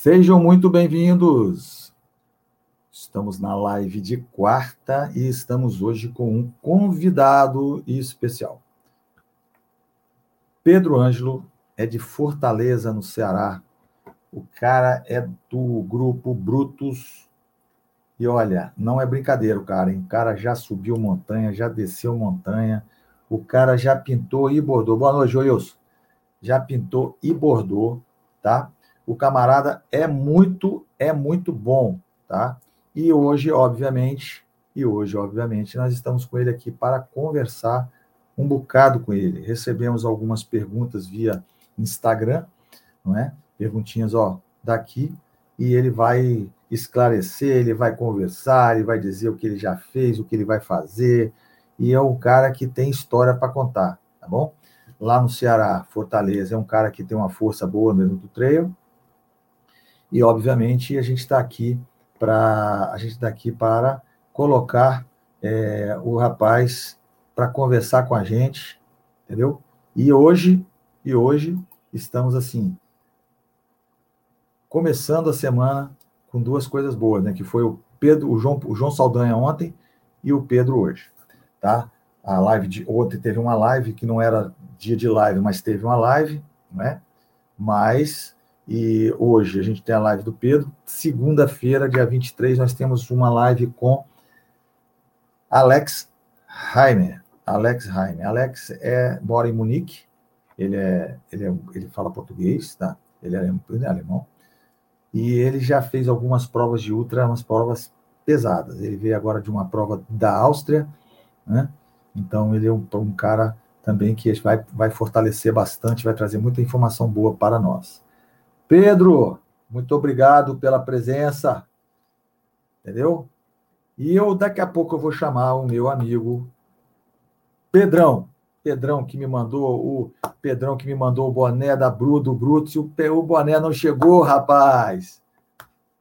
Sejam muito bem-vindos. Estamos na live de quarta e estamos hoje com um convidado especial. Pedro Ângelo é de Fortaleza, no Ceará. O cara é do grupo Brutus. E olha, não é brincadeira, cara, hein? O cara já subiu montanha, já desceu montanha. O cara já pintou e bordou. Boa noite, Joilson. Já pintou e bordou, tá? O camarada é muito, é muito bom, tá? E hoje, obviamente, e hoje, obviamente, nós estamos com ele aqui para conversar um bocado com ele. Recebemos algumas perguntas via Instagram, não é? Perguntinhas, ó, daqui, e ele vai esclarecer, ele vai conversar, ele vai dizer o que ele já fez, o que ele vai fazer, e é um cara que tem história para contar, tá bom? Lá no Ceará, Fortaleza, é um cara que tem uma força boa no do trail, e, obviamente, a gente está aqui para a gente está aqui para colocar é, o rapaz para conversar com a gente, entendeu? E hoje, e hoje estamos assim começando a semana com duas coisas boas, né? Que foi o Pedro, o João, o João Saldanha ontem e o Pedro hoje, tá? A live de ontem teve uma live que não era dia de live, mas teve uma live, né? Mas e hoje a gente tem a live do Pedro. Segunda-feira, dia 23, nós temos uma live com Alex Heimer. Alex Heimer. Alex é, mora em Munique. Ele, é, ele, é, ele fala português, tá? Ele é, ele é alemão. E ele já fez algumas provas de ultra, umas provas pesadas. Ele veio agora de uma prova da Áustria, né? Então ele é um, um cara também que vai, vai fortalecer bastante, vai trazer muita informação boa para nós. Pedro, muito obrigado pela presença. Entendeu? E eu daqui a pouco eu vou chamar o meu amigo Pedrão. Pedrão que me mandou o Pedrão que me mandou o boné da Bru do Brutus. O, o boné não chegou, rapaz.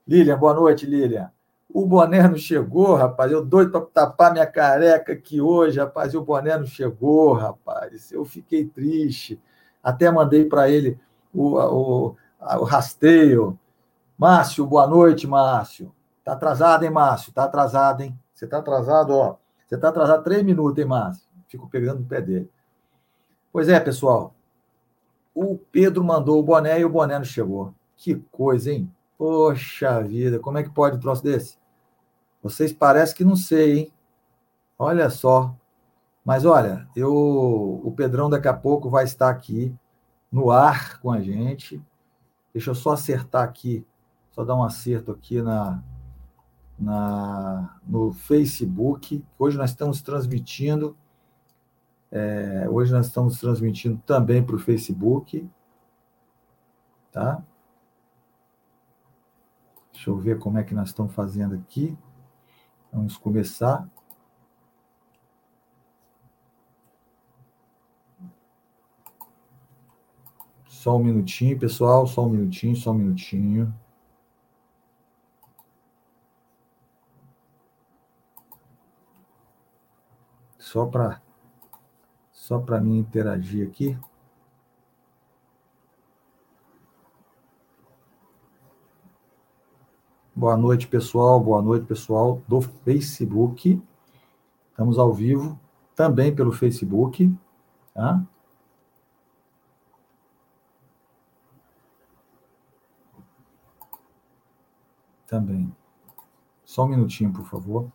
Lilian, boa noite, Lilian. O boné não chegou, rapaz. Eu doido para tapar minha careca aqui hoje, rapaz. E o boné não chegou, rapaz. Eu fiquei triste. Até mandei para ele o, o, o rasteio. Márcio, boa noite, Márcio. Tá atrasado, hein, Márcio? Tá atrasado, hein? Você tá atrasado, ó. Você tá atrasado três minutos, hein, Márcio? Fico pegando no pé dele. Pois é, pessoal. O Pedro mandou o boné e o boné não chegou. Que coisa, hein? Poxa vida, como é que pode um troço desse? Vocês parecem que não sei, hein? Olha só. Mas olha, eu, o Pedrão daqui a pouco vai estar aqui no ar com a gente. Deixa eu só acertar aqui, só dar um acerto aqui na, na no Facebook. Hoje nós estamos transmitindo. É, hoje nós estamos transmitindo também para o Facebook. Tá? Deixa eu ver como é que nós estamos fazendo aqui. Vamos começar. Só um minutinho, pessoal, só um minutinho, só um minutinho. Só para só para mim interagir aqui. Boa noite, pessoal. Boa noite, pessoal do Facebook. Estamos ao vivo também pelo Facebook, tá? Também. Só um minutinho, por favor.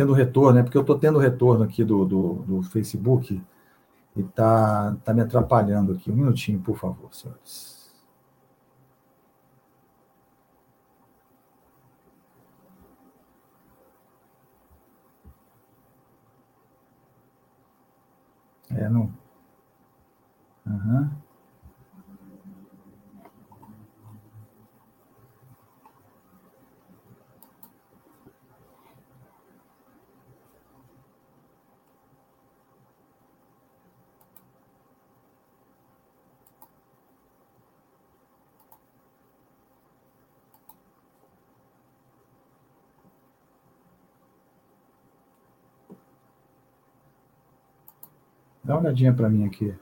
tendo retorno, né? Porque eu estou tendo retorno aqui do, do, do Facebook e está tá me atrapalhando aqui. Um minutinho, por favor, senhores. É, não. Uhum. Dá uma olhadinha para mim aqui.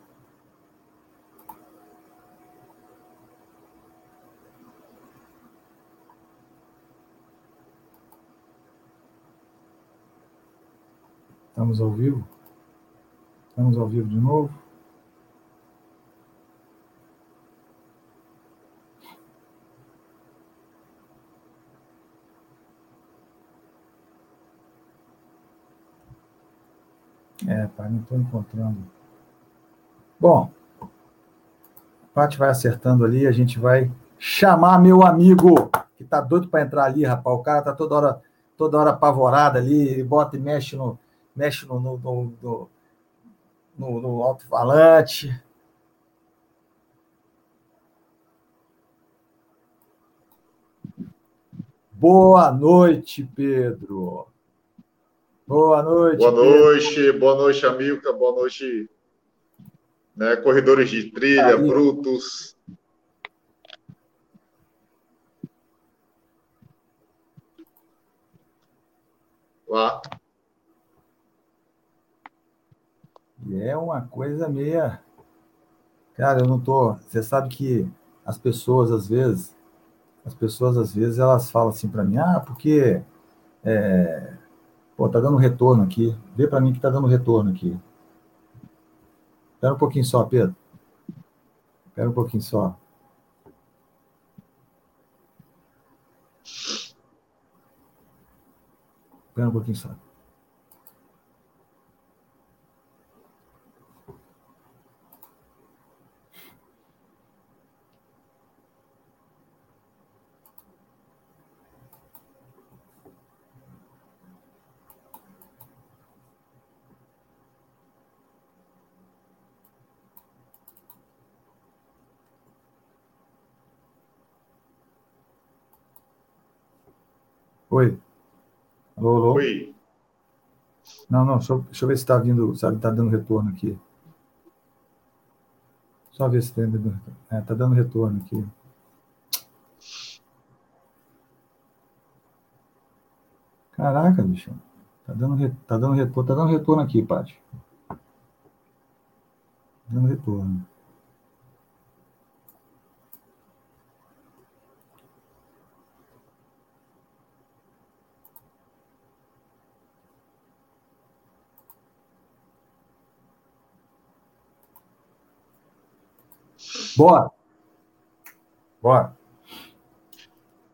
Estamos ao vivo? Estamos ao vivo de novo? É, pai, não estou encontrando. Bom, a Paty vai acertando ali, a gente vai chamar meu amigo, que tá doido para entrar ali, rapaz. O cara tá toda hora, toda hora apavorado ali, ele bota e mexe no, mexe no, no, no, no, no alto-falante. Boa noite, Pedro. Boa noite. Boa noite, Pedro. boa noite, Amilca. Boa noite, né, corredores de trilha, brutos. Lá. E é uma coisa meia. Cara, eu não tô. Você sabe que as pessoas, às vezes, as pessoas, às vezes, elas falam assim para mim: ah, porque. É... Pô, tá dando retorno aqui. Vê para mim que tá dando retorno aqui. Espera um pouquinho só, Pedro. Espera um pouquinho só. Espera um pouquinho só. Oi. Alô, alô? Oi. Não, não, deixa eu, deixa eu ver se está vindo, sabe, está dando retorno aqui. Só ver se está dando retorno. É, tá dando retorno aqui. Caraca, bicho. Tá dando, tá dando retorno, tá dando retorno aqui, Paty. Tá dando retorno. Bora. Bora.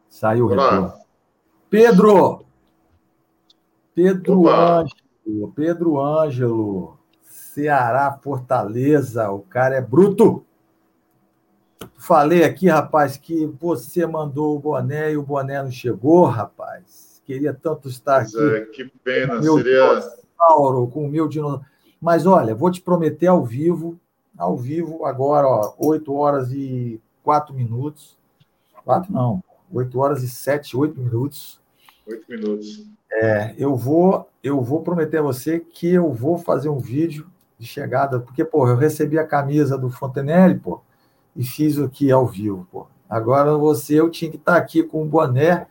Saiu o retorno. Pedro! Pedro Opa. Ângelo. Pedro Ângelo. Ceará, Fortaleza. O cara é bruto. Falei aqui, rapaz, que você mandou o boné e o boné não chegou, rapaz. Queria tanto estar pois aqui. É, que pena. Com seria. Dinossauro, com o meu dinossauro. Mas olha, vou te prometer ao vivo ao vivo agora, ó, 8 horas e 4 minutos. 4 não, 8 horas e 7, 8 minutos. 8 minutos. É, eu vou, eu vou prometer a você que eu vou fazer um vídeo de chegada, porque, pô, eu recebi a camisa do Fontenelle, pô, e fiz aqui ao vivo, pô. Agora você, eu tinha que estar aqui com o boné,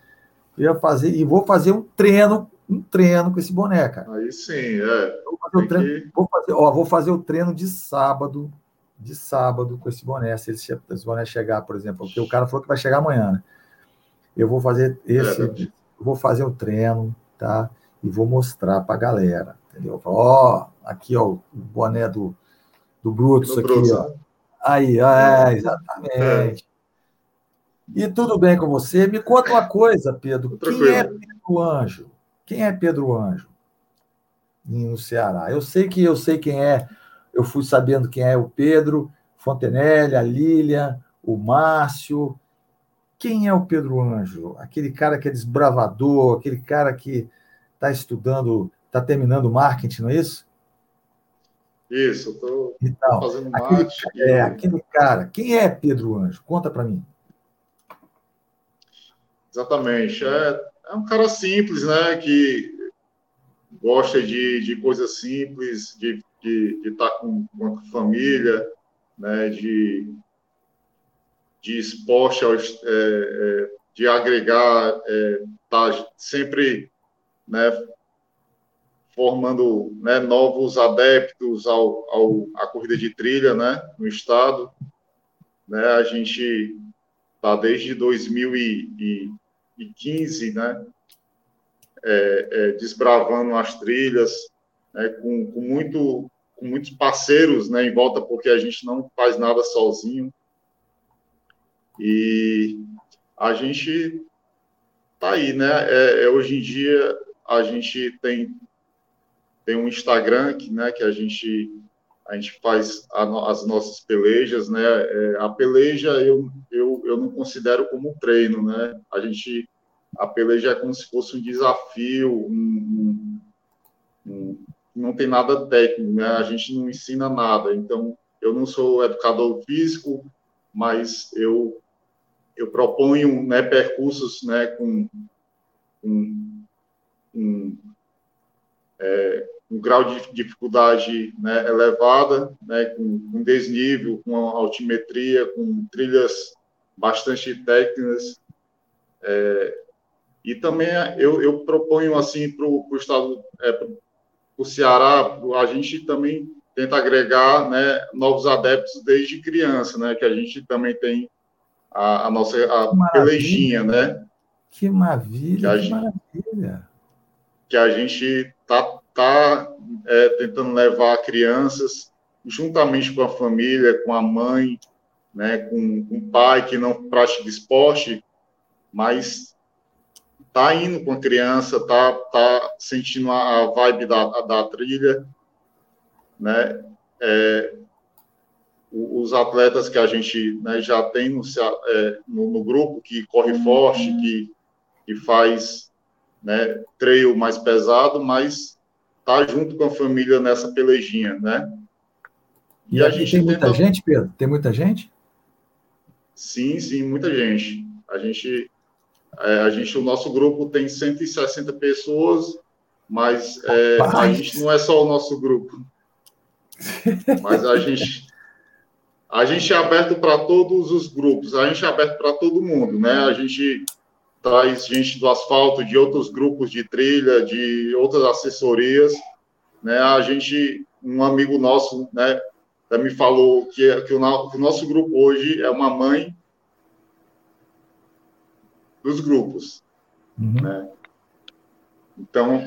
eu ia fazer, e vou fazer um treino, um treino com esse boné, cara. Aí sim, é fazer o treino, que... vou, fazer, ó, vou fazer o treino de sábado, de sábado com esse boné, se esse, esse boné chegar, por exemplo, porque o cara falou que vai chegar amanhã, né? Eu vou fazer esse, é, vou fazer o treino, tá? E vou mostrar para a galera, entendeu? Ó, oh, aqui, ó, o boné do, do Brutus aqui, Brutus, ó. Aí, é, exatamente. É. E tudo bem com você? Me conta uma coisa, Pedro. Quem é Pedro Anjo? Quem é Pedro Anjo? no Ceará. Eu sei que eu sei quem é, eu fui sabendo quem é o Pedro, Fontenelle, a Lília, o Márcio. Quem é o Pedro Anjo? Aquele cara que é desbravador, aquele cara que está estudando, está terminando marketing, não é isso? Isso, estou então, fazendo aquele, marketing. É, aquele cara. Quem é Pedro Anjo? Conta para mim. Exatamente. É, é um cara simples, né? Que gosta de, de coisas simples, de estar tá com, com a família, né, de, de é, é, de agregar, é, tá sempre né, formando né, novos adeptos ao, ao, à corrida de trilha né, no estado. Né, a gente está desde 2015 né, é, é, desbravando as trilhas, né, com, com, muito, com muitos parceiros né, em volta, porque a gente não faz nada sozinho. E a gente tá aí, né? É, é, hoje em dia a gente tem tem um Instagram que, né, que a gente a gente faz a, as nossas pelejas, né? É, a peleja eu, eu, eu não considero como um treino, né? A gente a peleja é como se fosse um desafio, um, um, um, não tem nada técnico, né? A gente não ensina nada. Então eu não sou educador físico, mas eu eu proponho né, percursos né, com, com, é, um grau de dificuldade né, elevada, né, com, com desnível, com altimetria, com trilhas bastante técnicas. É, e também eu, eu proponho assim para o estado, é, para o Ceará, a gente também tenta agregar né, novos adeptos desde criança, né, que a gente também tem a, a nossa a pelejinha, né? Que maravilha, que, a que maravilha. Que a gente tá está é, tentando levar crianças, juntamente com a família, com a mãe, né, com, com o pai que não pratica esporte, mas está indo com a criança, está tá sentindo a, vibe da, da trilha, né? É, os atletas que a gente né, já tem no, é, no, no, grupo, que corre forte, que, que faz né, trail mais pesado, mas tá junto com a família nessa pelejinha, né? E, e a gente tem muita tenta... gente, Pedro? Tem muita gente? Sim, sim, muita gente. A gente, é, a gente, o nosso grupo tem 160 pessoas, mas é, a gente não é só o nosso grupo. Mas a gente, a gente é aberto para todos os grupos, a gente é aberto para todo mundo, né? A gente traz gente do asfalto, de outros grupos de trilha, de outras assessorias, né? A gente, um amigo nosso, né, me falou que, que, o, que o nosso grupo hoje é uma mãe dos grupos, uhum. né? Então,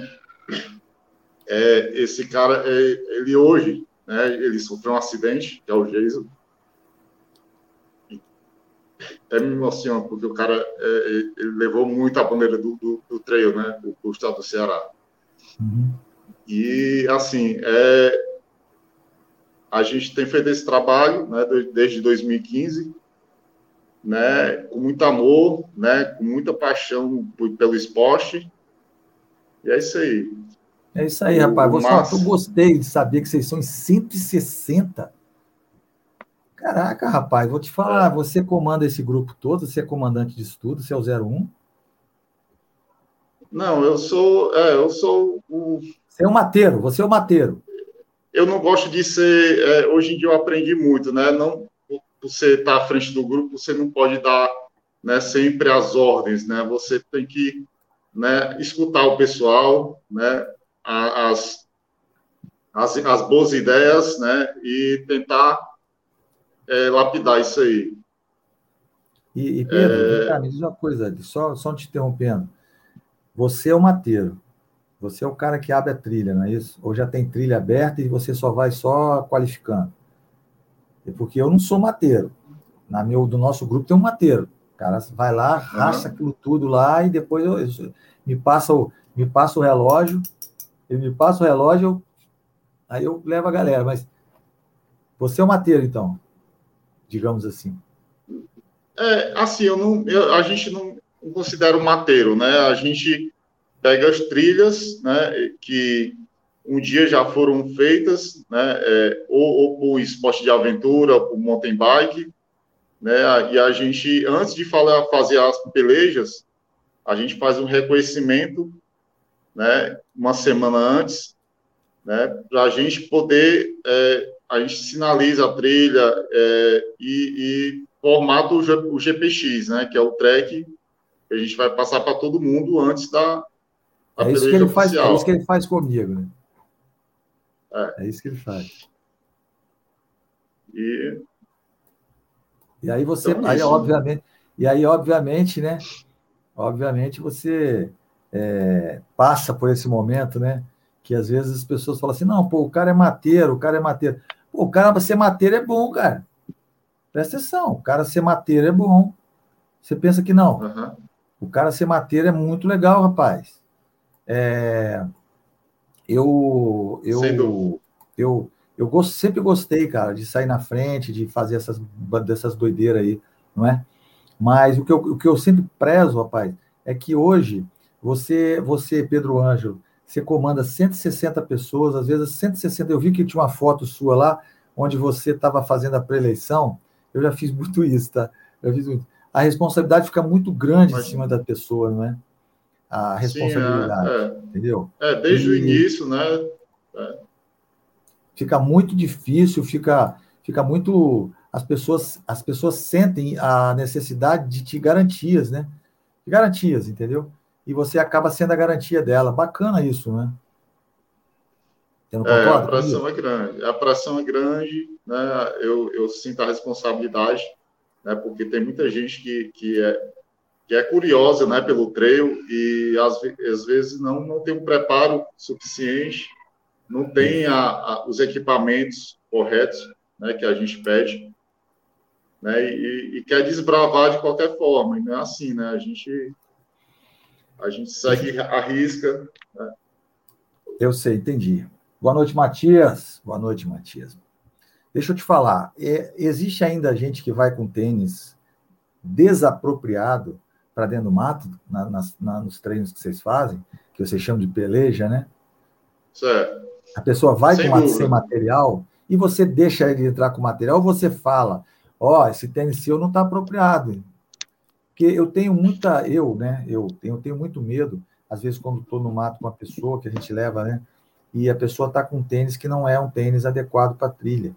é, esse cara, é, ele hoje, né, ele sofreu um acidente, que é o Jason, até me emociona, porque o cara é, ele levou muito a bandeira do, do, do trail, né, do, do estado do Ceará. Uhum. E, assim, é, a gente tem feito esse trabalho né, desde 2015, né, com muito amor, né, com muita paixão pelo esporte. E é isso aí. É isso aí, rapaz. Eu gostei de saber que vocês são em 160 Caraca, rapaz, vou te falar, você comanda esse grupo todo, você é comandante de estudo, você é o 01? Não, eu sou, é, eu sou o... Você é o mateiro, você é o mateiro. Eu não gosto de ser, é, hoje em dia eu aprendi muito, né, não, você estar tá à frente do grupo, você não pode dar, né, sempre as ordens, né, você tem que, né, escutar o pessoal, né, as, as, as boas ideias, né, e tentar é, lapidar isso aí. E, e Pedro, é... me diz uma coisa, só, só te interrompendo. Você é o mateiro. Você é o cara que abre a trilha, não é isso? Ou já tem trilha aberta e você só vai só qualificando? É porque eu não sou mateiro. Na meu, do nosso grupo tem um mateiro. O cara vai lá, racha uhum. aquilo tudo lá e depois eu, eu, me, passa o, me passa o relógio, ele me passa o relógio, aí eu levo a galera. Mas você é o mateiro, então digamos assim? É, assim, eu não, eu, a gente não considera o mateiro, né? A gente pega as trilhas, né, que um dia já foram feitas, né, é, ou, ou por esporte de aventura, ou por mountain bike, né, e a gente, antes de falar, fazer as pelejas, a gente faz um reconhecimento, né, uma semana antes, né, para a gente poder é, a gente sinaliza a trilha é, e, e formata o, o GPX, né, que é o track que a gente vai passar para todo mundo antes da, da é isso que ele faz, É isso que ele faz comigo, né? É, é isso que ele faz. E, e aí você, então, aí, obviamente, e aí, obviamente, né? Obviamente você é, passa por esse momento, né? Que às vezes as pessoas falam assim, não, pô, o cara é mateiro, o cara é mateiro. Pô, o cara ser mateiro é bom, cara. Presta atenção, o cara ser mateiro é bom. Você pensa que não. Uhum. O cara ser mateiro é muito legal, rapaz. É, eu, eu, eu, eu gosto, sempre gostei, cara, de sair na frente, de fazer essas, dessas doideiras aí, não é? Mas o que, eu, o que eu sempre prezo, rapaz, é que hoje você, você, Pedro Ângelo, você comanda 160 pessoas, às vezes 160. Eu vi que tinha uma foto sua lá, onde você estava fazendo a pré-eleição. Eu já fiz muito isso, tá? Eu fiz muito. A responsabilidade fica muito grande Mas, em cima da pessoa, não é? A responsabilidade, sim, é, é. entendeu? É, desde e, o início, né? É. Fica muito difícil, fica, fica muito as pessoas, as pessoas sentem a necessidade de te garantias, né? De garantias, entendeu? E você acaba sendo a garantia dela. Bacana isso, né? é, a pressão é grande. A pressão é grande, né? Eu, eu sinto a responsabilidade, né? Porque tem muita gente que, que é que é curiosa, né? Pelo trail e às, às vezes não não tem um preparo suficiente, não tem a, a, os equipamentos corretos, né? Que a gente pede né? E, e, quer desbravar de qualquer forma. E não é assim, né? A gente, a gente segue a risca. Né? Eu sei, entendi. Boa noite, Matias. Boa noite, Matias. Deixa eu te falar, é, existe ainda gente que vai com tênis desapropriado para dentro do mato, na, na, nos treinos que vocês fazem, que vocês chamam de peleja, né? Certo. A pessoa vai sem com sem material e você deixa ele entrar com material, ou você fala, ó, oh, esse tênis seu não está apropriado. Porque eu tenho muita, eu, né, eu tenho, eu tenho muito medo, às vezes quando estou no mato com uma pessoa que a gente leva, né, e a pessoa está com um tênis que não é um tênis adequado para trilha.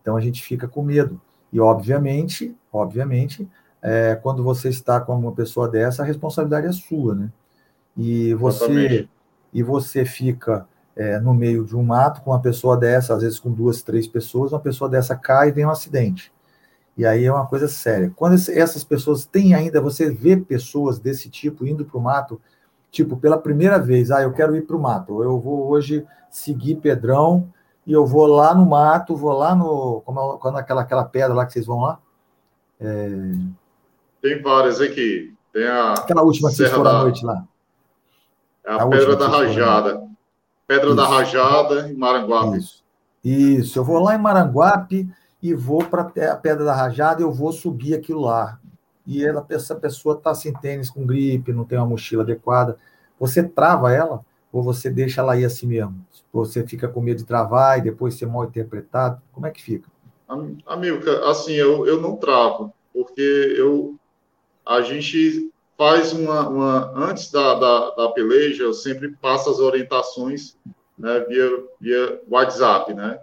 Então a gente fica com medo. E obviamente, obviamente, é, quando você está com uma pessoa dessa, a responsabilidade é sua, né? E você e você fica é, no meio de um mato com uma pessoa dessa, às vezes com duas, três pessoas, uma pessoa dessa cai e vem um acidente. E aí é uma coisa séria. Quando essas pessoas têm ainda, você vê pessoas desse tipo indo para o mato, tipo, pela primeira vez, ah, eu quero ir para o mato, eu vou hoje seguir Pedrão e eu vou lá no mato, vou lá no. Como é, quando aquela, aquela pedra lá que vocês vão lá? É... Tem várias aqui. Tem a. Aquela última que foram da... à noite lá. É a, a Pedra da Rajada. Pedra Isso. da Rajada em Maranguape. Isso. Isso, eu vou lá em Maranguape e vou para a Pedra da Rajada e eu vou subir aquilo lá. E ela, essa pessoa está sem tênis, com gripe, não tem uma mochila adequada. Você trava ela ou você deixa ela ir assim mesmo? Você fica com medo de travar e depois ser mal interpretado? Como é que fica? Amilca, assim, eu, eu não travo, porque eu, a gente faz uma, uma antes da, da, da peleja, eu sempre passo as orientações né, via, via WhatsApp, né?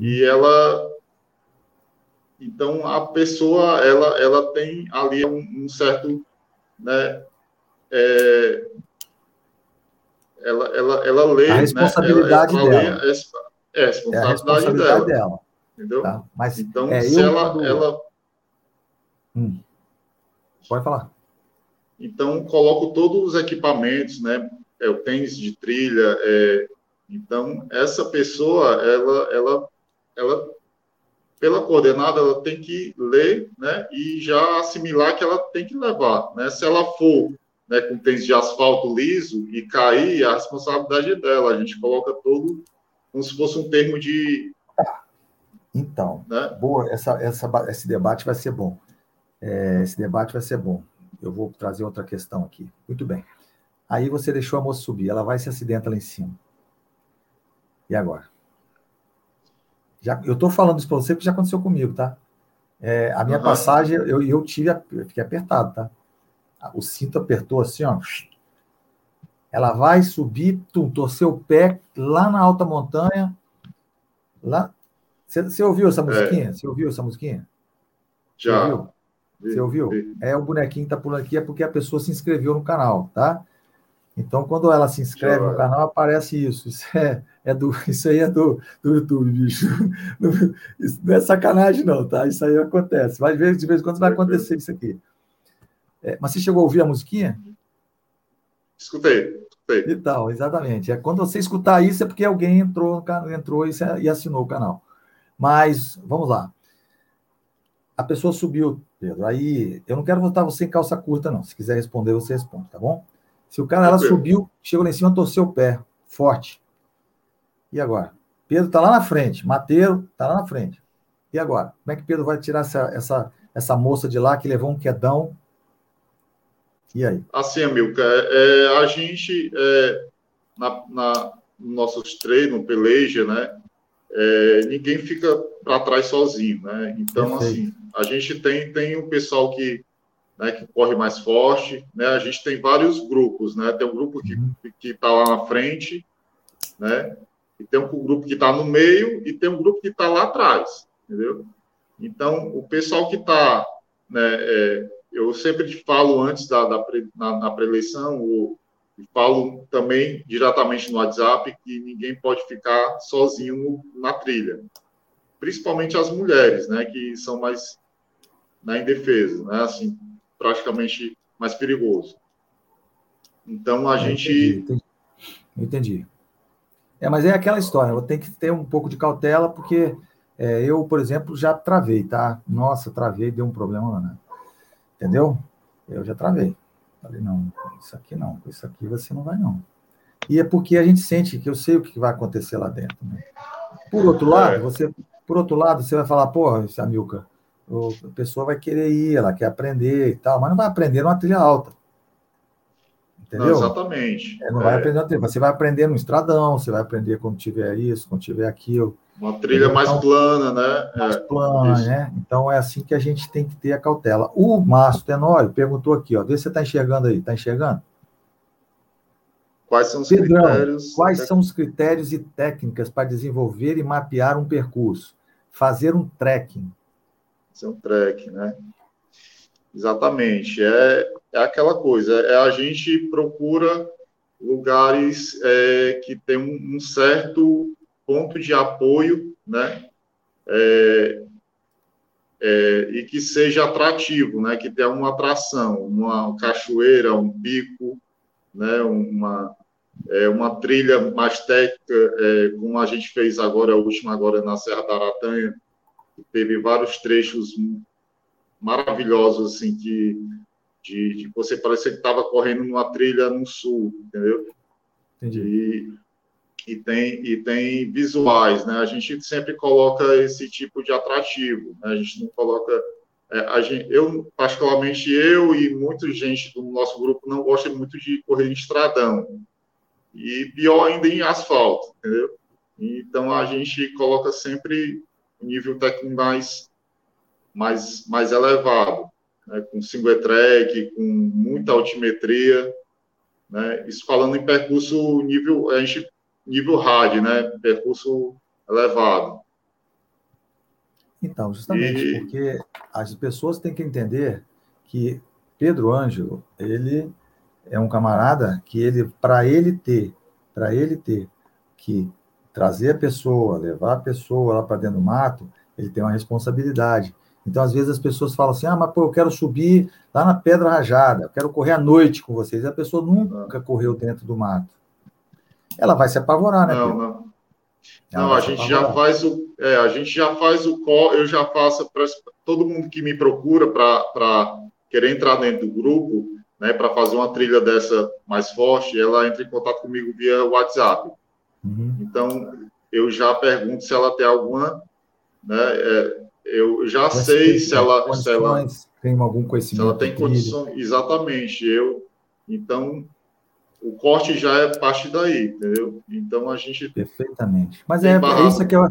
E ela então, a pessoa, ela, ela tem ali um, um certo, né, é, ela, ela, ela lê... A né, responsabilidade né, ela, ela dela. Lê, é, a responsabilidade, é a responsabilidade dela. dela. Entendeu? Tá. Mas, então, é, se ela... ela... Hum. Pode falar. Então, coloco todos os equipamentos, né? É o tênis de trilha. É... Então, essa pessoa, ela, ela, ela pela coordenada, ela tem que ler né, e já assimilar que ela tem que levar. Né? Se ela for né, com tênis de asfalto liso e cair, a responsabilidade é dela. A gente coloca todo como se fosse um termo de. Então, né? boa, essa, essa, esse debate vai ser bom. É, esse debate vai ser bom. Eu vou trazer outra questão aqui. Muito bem. Aí você deixou a moça subir, ela vai se acidenta lá em cima. E agora? Já, eu estou falando isso para você porque já aconteceu comigo, tá? É, a minha uhum. passagem, eu, eu tive, eu fiquei apertado, tá? O cinto apertou assim, ó. Ela vai subir, tum, torceu o pé lá na alta montanha. Lá. Você, ouviu essa musiquinha? É. Você ouviu essa musiquinha? Já. Você ouviu? É o bonequinho que tá pulando aqui, é porque a pessoa se inscreveu no canal, tá? Então, quando ela se inscreve no canal, aparece isso. Isso, é, é do, isso aí é do, do YouTube, bicho. Isso não é sacanagem, não, tá? Isso aí acontece. Vai ver, de vez em quando vai acontecer isso aqui. É, mas você chegou a ouvir a musiquinha? Escutei, escutei. Então, exatamente. É, quando você escutar isso, é porque alguém entrou, entrou e, e assinou o canal. Mas, vamos lá. A pessoa subiu, Pedro. Aí, eu não quero botar você em calça curta, não. Se quiser responder, você responde, tá bom? Se o cara, ela subiu, chegou lá em cima, torceu o pé, forte. E agora? Pedro está lá na frente, Mateiro está lá na frente. E agora? Como é que Pedro vai tirar essa, essa, essa moça de lá que levou um quedão? E aí? Assim, Amilcar, é, é, a gente, é, na, na, nos nossos treinos, peleja, né? É, ninguém fica para trás sozinho, né? Então, assim, a gente tem, tem um pessoal que né, que corre mais forte. Né? A gente tem vários grupos, né? Tem um grupo que uhum. está lá na frente, né? E tem um grupo que está no meio e tem um grupo que está lá atrás, entendeu? Então, o pessoal que está, né? É, eu sempre falo antes da, da na, na pré-eleição, e falo também diretamente no WhatsApp que ninguém pode ficar sozinho na trilha, principalmente as mulheres, né? Que são mais né, indefesas, né? Assim, praticamente mais perigoso. Então a é, gente. Entendi, entendi. É, mas é aquela história, eu tenho que ter um pouco de cautela, porque é, eu, por exemplo, já travei, tá? Nossa, travei, deu um problema lá, né? Entendeu? Eu já travei. Falei, não, isso aqui não, isso aqui você não vai, não. E é porque a gente sente que eu sei o que vai acontecer lá dentro. Né? Por outro lado, é. você, por outro lado, você vai falar, porra, Samilca, a pessoa vai querer ir, ela quer aprender e tal, mas não vai aprender numa trilha alta. Entendeu? Não, exatamente. É, não é. vai aprender trilha. Você vai aprender no estradão, você vai aprender quando tiver isso, quando tiver aquilo. Uma trilha mais então, plana, né? Mais é, plana, isso. né? Então é assim que a gente tem que ter a cautela. O Márcio Tenório perguntou aqui, ó, vê se você está enxergando aí. Está enxergando? Quais são os Pedrão, critérios? Quais são os critérios e técnicas para desenvolver e mapear um percurso? Fazer um trekking track, né? Exatamente. É, é aquela coisa, é a gente procura lugares é, que tem um, um, certo ponto de apoio, né? É, é, e que seja atrativo, né? Que tenha uma atração, uma cachoeira, um pico, né? Uma é, uma trilha mais técnica, é, como a gente fez agora, a última agora na Serra da Aratanha, teve vários trechos maravilhosos, assim, que de, de você parecer que estava correndo numa trilha no sul, entendeu? Entendi. E, e, tem, e tem visuais, né? A gente sempre coloca esse tipo de atrativo, né? A gente não coloca... É, gente, eu, particularmente eu e muita gente do nosso grupo não gosta muito de correr em estradão. E pior ainda em asfalto, entendeu? Então, a gente coloca sempre nível técnico mais, mais, mais elevado, né? com single track, com muita altimetria, né? Isso falando em percurso nível, a gente, nível rádio, né? Percurso elevado. Então, justamente e... porque as pessoas têm que entender que Pedro Ângelo, ele é um camarada que ele, para ele ter, para ele ter que trazer a pessoa, levar a pessoa lá para dentro do mato, ele tem uma responsabilidade. Então, às vezes, as pessoas falam assim: ah, mas pô, eu quero subir lá na Pedra Rajada, eu quero correr à noite com vocês. E a pessoa nunca correu dentro do mato. Ela vai se apavorar, né? Não, não. não, a gente já faz o. É, a gente já faz o eu já faço para todo mundo que me procura para querer entrar dentro do grupo, né, para fazer uma trilha dessa mais forte, ela entra em contato comigo via WhatsApp. Uhum. Então, eu já pergunto se ela tem alguma, né? É, eu já Mas sei se ela, se ela tem algum conhecimento. Se ela tem condições, exatamente. Eu, então, o corte já é parte daí, entendeu? Então a gente perfeitamente. Mas é, é, isso que é,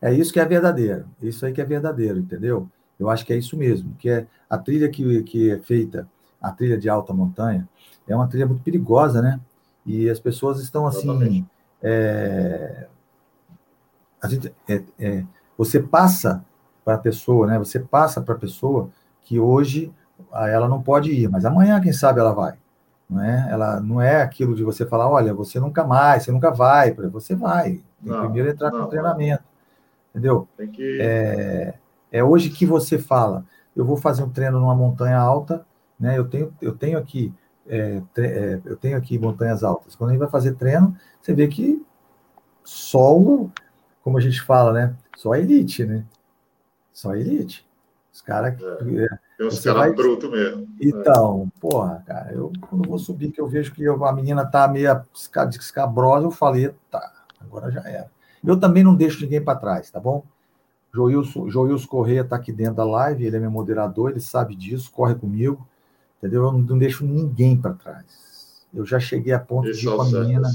é isso que é verdadeiro. Isso aí que é verdadeiro, entendeu? Eu acho que é isso mesmo, que é a trilha que, que é feita, a trilha de alta montanha, é uma trilha muito perigosa, né? E as pessoas estão assim. É, a gente, é, é, você passa para a pessoa, né? Você passa para a pessoa que hoje ela não pode ir, mas amanhã, quem sabe, ela vai. Não é? Ela não é aquilo de você falar, olha, você nunca mais, você nunca vai, você vai. Tem não, primeiro entrar não, com treinamento. Entendeu? Que... É, é hoje que você fala, eu vou fazer um treino numa montanha alta, né? Eu tenho, eu tenho aqui, é, é, eu tenho aqui montanhas altas. Quando a gente vai fazer treino, você vê que só o, como a gente fala, né? Só a elite, né? Só a elite. Os caras. É, é tem uns caras vai... brutos mesmo. Então, é. porra, cara, eu quando vou subir, que eu vejo que a menina tá meio escabrosa, eu falei, tá, agora já era. Eu também não deixo ninguém para trás, tá bom? Joilson, Joilson Correia está aqui dentro da live, ele é meu moderador, ele sabe disso, corre comigo, entendeu? Eu não, não deixo ninguém para trás. Eu já cheguei a ponto Esse de ir com a menina.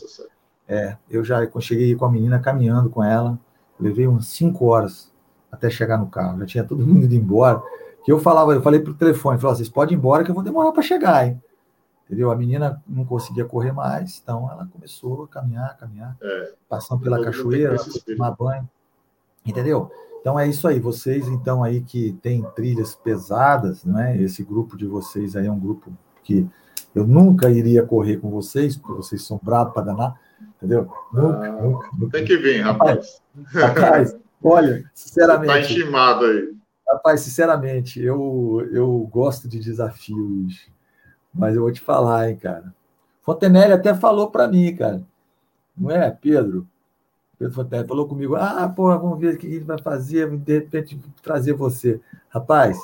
É, eu já cheguei com a menina caminhando com ela, levei umas cinco horas até chegar no carro. Já tinha todo mundo ido embora. Que eu falava, eu falei pro telefone, falava, vocês podem ir embora que eu vou demorar para chegar, hein? Entendeu? A menina não conseguia correr mais, então ela começou a caminhar, caminhar, é, passando pela cachoeira, tomar banho. Entendeu? Então é isso aí, vocês então aí que tem trilhas pesadas, né? Esse grupo de vocês aí é um grupo que eu nunca iria correr com vocês, porque vocês são bravos para danar, entendeu? Nunca, ah, nunca, nunca. Tem que vir, rapaz. Rapaz, olha, sinceramente. Tá intimado aí. Rapaz, sinceramente, eu, eu gosto de desafios, mas eu vou te falar, hein, cara. Fontenelle até falou para mim, cara. Não é, Pedro? Pedro Fontenelle falou comigo: ah, porra, vamos ver o que a gente vai fazer, de repente trazer você. Rapaz,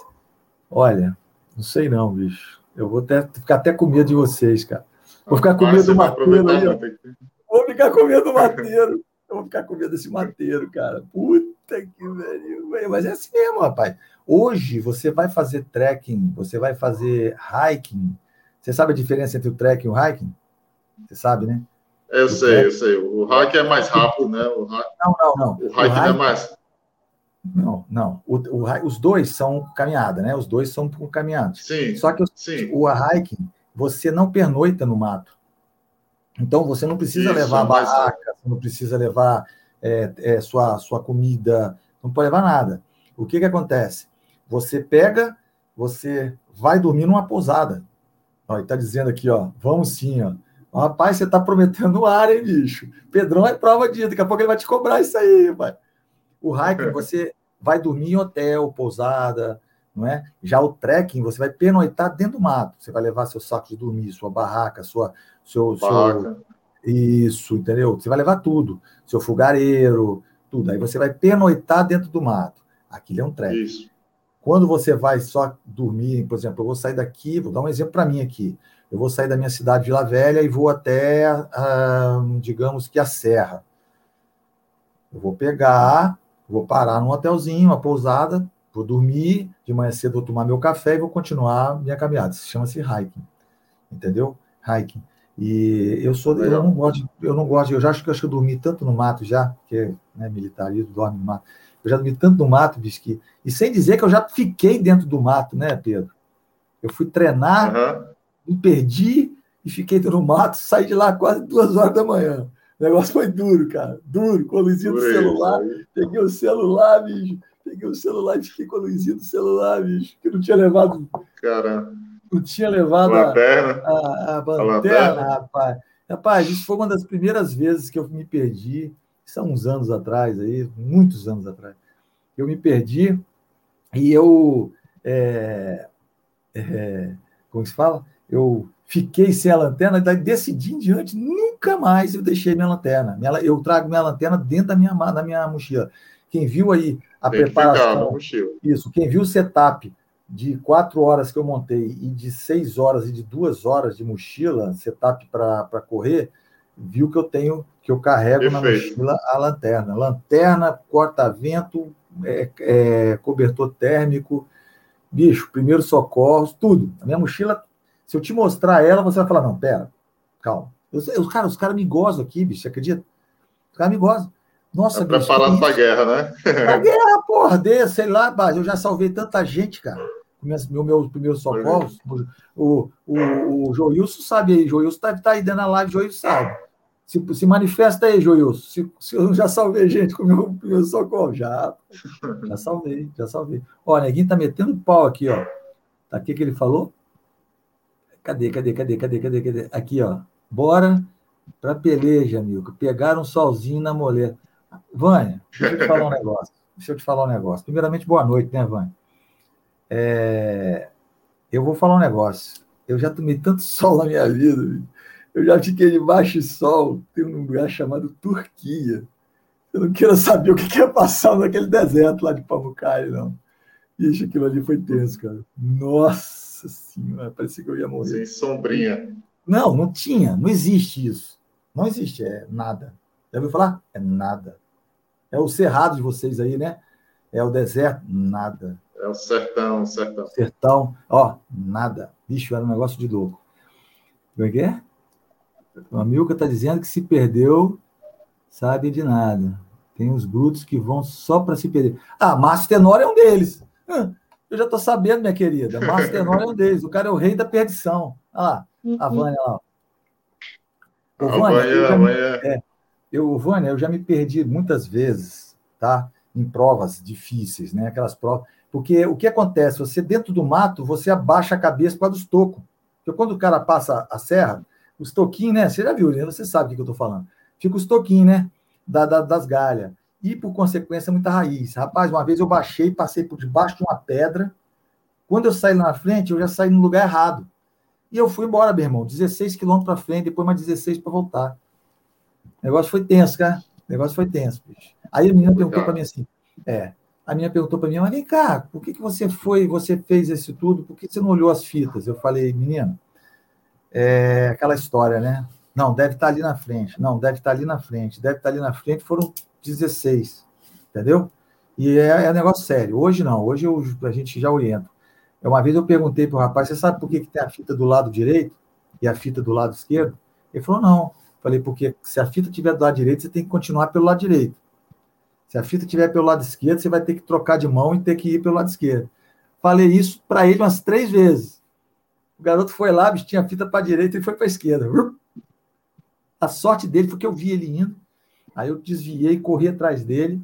olha, não sei não, bicho. Eu vou até, ficar até com medo de vocês, cara. Vou ficar com medo do mateiro. Vou ficar com medo do mateiro. Eu vou ficar com medo desse mateiro, cara. Puta que velho. Mas é assim mesmo, rapaz. Hoje você vai fazer trekking, você vai fazer hiking. Você sabe a diferença entre o trekking e o hiking? Você sabe, né? Eu o sei, trekking... eu sei. O hiking é mais rápido, né? O Não, não, não. O hiking, o hiking é mais. Não, não. O, o, os dois são caminhada, né? Os dois são com caminhada. Sim. Só que o, sim. o hiking, você não pernoita no mato. Então você não precisa Isso, levar barraca, você não precisa levar é, é, sua, sua comida, não pode levar nada. O que, que acontece? Você pega, você vai dormir numa pousada. Ó, ele está dizendo aqui, ó, vamos sim, ó. Rapaz, você está prometendo o ar, hein, bicho? Pedrão é prova disso, daqui a pouco ele vai te cobrar isso aí, pai. O hiking, você vai dormir em hotel, pousada, não é? Já o trekking, você vai pernoitar dentro do mato. Você vai levar seu saco de dormir, sua barraca, sua, seu, seu, isso, entendeu? Você vai levar tudo. Seu fogareiro, tudo. Aí você vai pernoitar dentro do mato. Aquilo é um trek. Quando você vai só dormir, por exemplo, eu vou sair daqui, vou dar um exemplo para mim aqui. Eu vou sair da minha cidade de Vila Velha e vou até, ah, digamos que a Serra. Eu vou pegar, vou parar num hotelzinho, uma pousada, vou dormir, de manhã cedo vou tomar meu café e vou continuar minha caminhada. Isso chama-se hiking. Entendeu? Hiking. E eu sou, eu não gosto, eu não gosto, eu já acho que eu acho que eu dormi tanto no mato já, porque né, militarismo dorme no mato. Eu já dormi tanto no mato, bicho, que, e sem dizer que eu já fiquei dentro do mato, né, Pedro? Eu fui treinar, uhum. me perdi e fiquei dentro do mato, saí de lá quase duas horas da manhã. O negócio foi duro, cara, duro, com a luzinha do celular. Peguei o celular, bicho. Peguei o celular e fiquei com a luzinha do celular, bicho, que não tinha levado. Caramba Tu tinha levado a, a, a, lanterna, rapaz. Rapaz, isso foi uma das primeiras vezes que eu me perdi. São uns anos atrás, aí, muitos anos atrás. Eu me perdi e eu. É, é, como se fala? Eu fiquei sem a lanterna, daí decidi em diante, nunca mais eu deixei minha lanterna. Eu trago minha lanterna dentro da minha, da minha mochila. Quem viu aí a Tem preparação. Isso, quem viu o setup de quatro horas que eu montei e de seis horas e de duas horas de mochila, setup para correr, viu que eu tenho, que eu carrego Perfeito. na mochila a lanterna. Lanterna, corta-vento, é, é, cobertor térmico, bicho, primeiro socorro, tudo. A minha mochila, se eu te mostrar ela, você vai falar, não, pera, calma. Eu, eu, cara, os caras me gozam aqui, bicho, você acredita? Os caras me gozam. Nossa, é preparado para a guerra, né? Para guerra, porra, desse, sei lá, eu já salvei tanta gente, cara meu, meus primeiros socorros. O, o, o Joilson sabe aí, Joilson está tá aí dentro da live, Joilson sabe. Se, se manifesta aí, Joilson. Se, se eu já salvei gente com o meu primeiro socorro, já. Já salvei, já salvei. Ó, Neguinho tá metendo pau aqui, ó. Tá aqui que ele falou? Cadê, cadê, cadê, cadê, cadê, cadê? Aqui, ó. Bora para peleja, amigo. Pegar um solzinho na mulher. Vânia, deixa eu te falar um negócio. Deixa eu te falar um negócio. Primeiramente, boa noite, né, Vânia? É... Eu vou falar um negócio. Eu já tomei tanto sol na minha vida. Eu já fiquei debaixo de sol. Tem um lugar chamado Turquia. Eu não quero saber o que ia passar naquele deserto lá de Pamucai, não. Ixi, aquilo ali foi tenso, cara. Nossa senhora, parecia que eu ia morrer. Sem sombrinha. Não, não tinha, não existe isso. Não existe, é nada. Já ouviu falar? É nada. É o cerrado de vocês aí, né? É o deserto? Nada. É o sertão, o sertão. Sertão, ó, nada. Bicho, era um negócio de louco. Como é que é? A Milka está dizendo que se perdeu, sabe de nada. Tem uns brutos que vão só para se perder. Ah, Márcio Tenório é um deles. Eu já estou sabendo, minha querida. Márcio Tenório é um deles. O cara é o rei da perdição. Olha lá, a uhum. Vânia lá. Ô, Vânia, já me, é, eu, Vânia, eu já me perdi muitas vezes, tá? Em provas difíceis, né? Aquelas provas. Porque o que acontece? Você, dentro do mato, você abaixa a cabeça para os tocos. Porque quando o cara passa a serra, os toquinhos, né? Você já viu, né? Você sabe o que eu estou falando. Fica os toquinhos, né? Da, da, das galhas. E, por consequência, muita raiz. Rapaz, uma vez eu baixei, passei por debaixo de uma pedra. Quando eu saí lá na frente, eu já saí no lugar errado. E eu fui embora, meu irmão. 16 quilômetros para frente, depois mais 16 para voltar. O negócio foi tenso, cara. O negócio foi tenso, bicho. Aí a menina perguntou para mim assim: é. A menina perguntou para mim, mas vem cá, por que, que você foi, você fez isso tudo? Por que você não olhou as fitas? Eu falei, menina, é aquela história, né? Não, deve estar ali na frente. Não, deve estar ali na frente. Deve estar ali na frente. Foram 16, entendeu? E é, é negócio sério. Hoje não, hoje eu, a gente já orienta. Uma vez eu perguntei para o rapaz, você sabe por que, que tem a fita do lado direito e a fita do lado esquerdo? Ele falou, não. Falei, porque se a fita estiver do lado direito, você tem que continuar pelo lado direito. Se a fita estiver pelo lado esquerdo, você vai ter que trocar de mão e ter que ir pelo lado esquerdo. Falei isso para ele umas três vezes. O garoto foi lá, tinha a fita para a direita e foi para a esquerda. A sorte dele foi que eu vi ele indo. Aí eu desviei, corri atrás dele.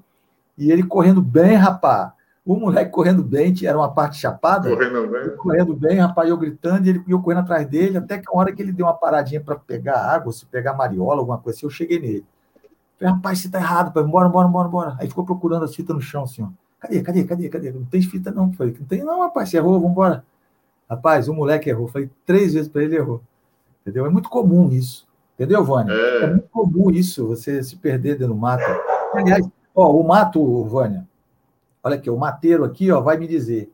E ele correndo bem, rapaz. O moleque correndo bem, era uma parte chapada. Correndo bem. Correndo bem, rapaz, eu gritando, e ele, eu correndo atrás dele, até que a hora que ele deu uma paradinha para pegar água, se pegar mariola, alguma coisa assim, eu cheguei nele. Falei, rapaz, você tá errado, pai. Bora, bora, bora, bora. Aí ficou procurando as fitas no chão, assim, ó. Cadê, cadê, cadê, cadê? Não tem fita, não. Falei, não tem, não, rapaz, você errou, vamos embora. Rapaz, o moleque errou. Falei, três vezes para ele errou. Entendeu? É muito comum isso. Entendeu, Vânia? É... é muito comum isso, você se perder dentro do mato. Aliás, ó, o mato, Vânia, olha aqui, o mateiro aqui, ó, vai me dizer.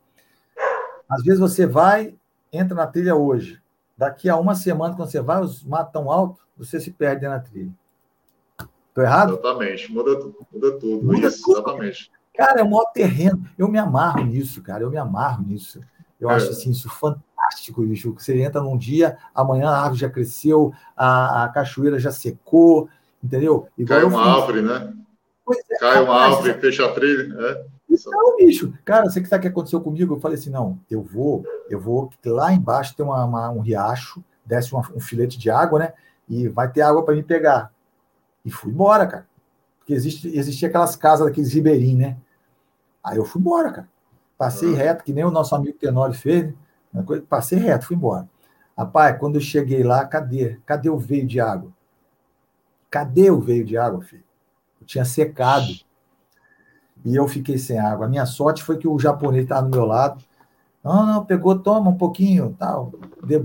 Às vezes você vai, entra na trilha hoje. Daqui a uma semana, quando você vai, os matos tão altos, você se perde na trilha. Estou errado? Exatamente, muda, muda tudo. Muda isso, tudo. Exatamente. Cara, é o maior terreno. Eu me amarro nisso, cara. Eu me amarro nisso. Eu é. acho assim, isso fantástico, bicho. Você entra num dia, amanhã a árvore já cresceu, a, a cachoeira já secou, entendeu? Igual Cai uma árvore, né? É, Cai uma árvore, fecha a trilha. É. Então, bicho, cara, você que sabe o que aconteceu comigo? Eu falei assim: não, eu vou, eu vou, lá embaixo tem uma, uma um riacho, desce uma, um filete de água, né? E vai ter água para me pegar. E fui embora, cara. Porque existe, existia aquelas casas daqueles ribeirinhos, né? Aí eu fui embora, cara. Passei uhum. reto, que nem o nosso amigo Tenório fez, né? passei reto, fui embora. Rapaz, quando eu cheguei lá, cadê? Cadê o veio de água? Cadê o veio de água, filho? Eu tinha secado. E eu fiquei sem água. A minha sorte foi que o japonês estava do meu lado. Não, não, pegou, toma um pouquinho, tal.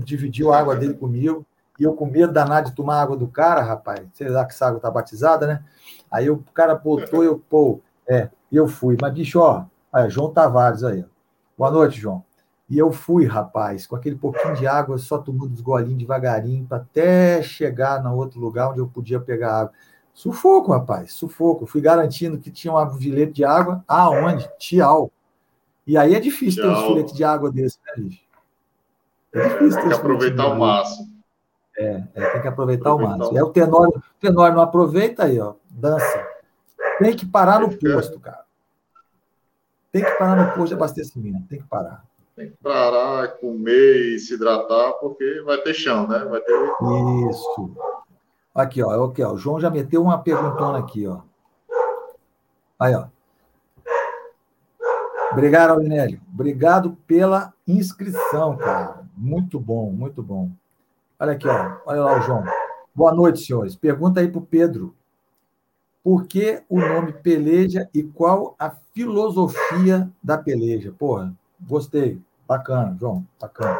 Dividiu a água dele comigo. E eu com medo danado de tomar água do cara, rapaz. Sei lá que essa água tá batizada, né? Aí o cara botou, eu, pô, é, eu fui. Mas, bicho, ó, aí, João Tavares aí. Boa noite, João. E eu fui, rapaz, com aquele pouquinho de água, só tomando os golinhos devagarinho, até chegar no outro lugar onde eu podia pegar água. Sufoco, rapaz, sufoco. Fui garantindo que tinha um filete de água. Aonde? Tial. E aí é difícil Tchau. ter um filete de água desse, né, bicho? É difícil ter Tem que aproveitar o máximo. É, é, tem que aproveitar, aproveitar o máximo. É o Tenório, o Tenório não aproveita aí, ó, dança. Tem que parar no posto, cara. Tem que parar no posto de abastecimento, tem que parar. Tem que parar, comer e se hidratar, porque vai ter chão, né? Vai ter. Isso. Aqui, ó, aqui, ó. O João já meteu uma perguntona aqui, ó. Aí, ó. Obrigado, Aurinélio. Obrigado pela inscrição, cara. Muito bom, muito bom. Olha aqui, ó. olha lá o João. Boa noite, senhores. Pergunta aí para o Pedro. Por que o nome peleja e qual a filosofia da peleja? Porra, gostei. Bacana, João. Bacana.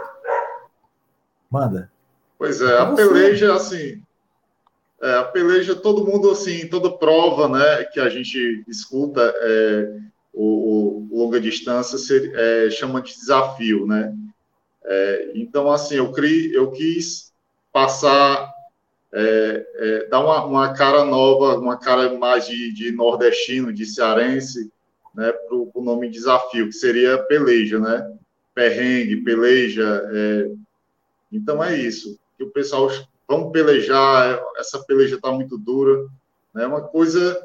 Manda. Pois é, a peleja, assim, é, a peleja, todo mundo, assim, toda prova, né, que a gente escuta é, o, o, longa distância se, é, chama de desafio, né? É, então, assim, eu, cri, eu quis passar, é, é, dar uma, uma, cara nova, uma cara mais de, de nordestino, de cearense, né, para o nome desafio, que seria peleja, né? Perrengue, peleja. então, é isso. Que o pessoal vamos pelejar, essa peleja está muito dura, né? Uma coisa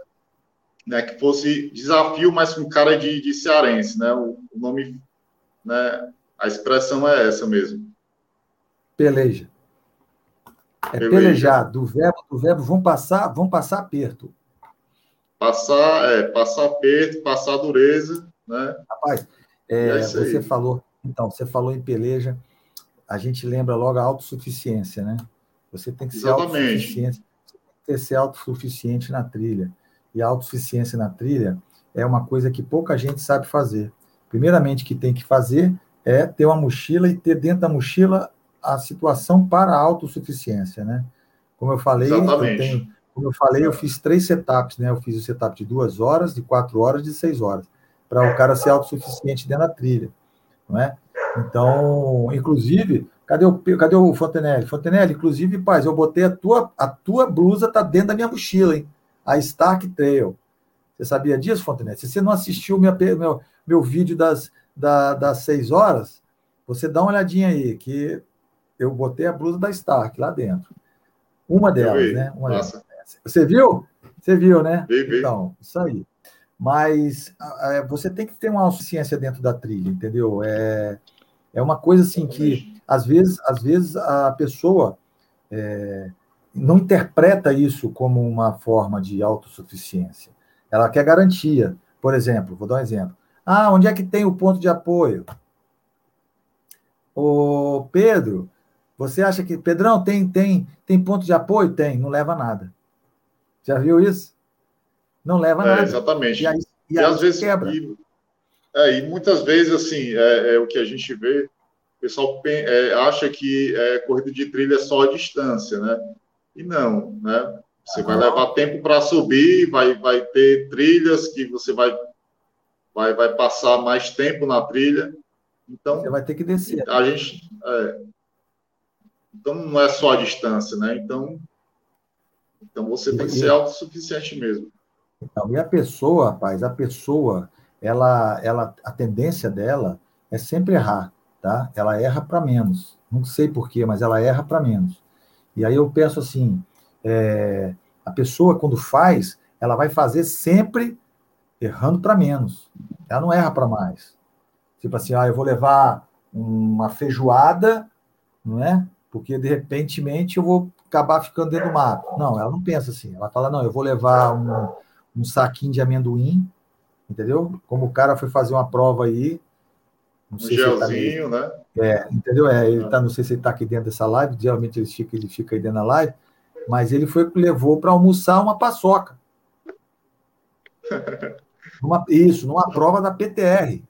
né, que fosse desafio, mas com cara de, de cearense, né? O, o, nome, né? A expressão é essa mesmo. Peleja. É peleja. pelejar, do verbo, do verbo vão passar, vão passar aperto. Passar, é, passar aperto, passar dureza, né? Rapaz, é, é você falou, então, você falou em peleja, a gente lembra logo a autossuficiência, né? Você tem que ser autossuficiente, tem que ser autossuficiente na trilha. E a autossuficiência na trilha é uma coisa que pouca gente sabe fazer. Primeiramente, que tem que fazer é ter uma mochila e ter dentro da mochila a situação para a autossuficiência, né? Como eu falei, eu tenho, como eu falei, eu fiz três setups, né? Eu fiz o setup de duas horas, de quatro horas, de seis horas, para o cara ser autossuficiente dentro da trilha, não é? Então, inclusive, Cadê o, cadê o Fontenelle? Fontenelle, inclusive, paz, eu botei a tua, a tua blusa, tá dentro da minha mochila, hein? A Stark Trail. Você sabia disso, Fontenelle? Se você não assistiu meu, meu, meu vídeo das, da, das seis horas, você dá uma olhadinha aí, que eu botei a blusa da Stark lá dentro. Uma delas, né? Uma delas. Você viu? Você viu, né? Vi, vi. Então, isso aí. Mas você tem que ter uma autociência dentro da trilha, entendeu? É, é uma coisa assim que às vezes, às vezes a pessoa é, não interpreta isso como uma forma de autossuficiência. Ela quer garantia. Por exemplo, vou dar um exemplo. Ah, onde é que tem o ponto de apoio? Ô, Pedro, você acha que. Pedrão, tem, tem, tem ponto de apoio? Tem, não leva nada. Já viu isso? Não leva é, nada. Exatamente. E, aí, e, e às vezes quebra. E, é, e muitas vezes, assim, é, é, o que a gente vê o pessoal é, acha que é, corrida de trilha é só a distância, né? E não, né? Você vai levar tempo para subir, vai, vai ter trilhas que você vai, vai, vai passar mais tempo na trilha. Então, você vai ter que descer. A gente, é, então, não é só a distância, né? Então, então você tem que ser autossuficiente mesmo. Então, e a pessoa, rapaz, a pessoa, ela, ela, a tendência dela é sempre errar tá? Ela erra para menos. Não sei porquê, mas ela erra para menos. E aí eu penso assim, é, a pessoa quando faz, ela vai fazer sempre errando para menos. Ela não erra para mais. Tipo assim, ah, eu vou levar uma feijoada, não é? Porque de repentemente eu vou acabar ficando dentro do mato. Não, ela não pensa assim. Ela fala, não, eu vou levar um, um saquinho de amendoim, entendeu? Como o cara foi fazer uma prova aí, não um tá gelzinho, tá né? É, entendeu? É, ele tá, não sei se ele está aqui dentro dessa live, geralmente ele fica, ele fica aí dentro da live, mas ele foi levou para almoçar uma paçoca. Uma, isso, numa prova da PTR.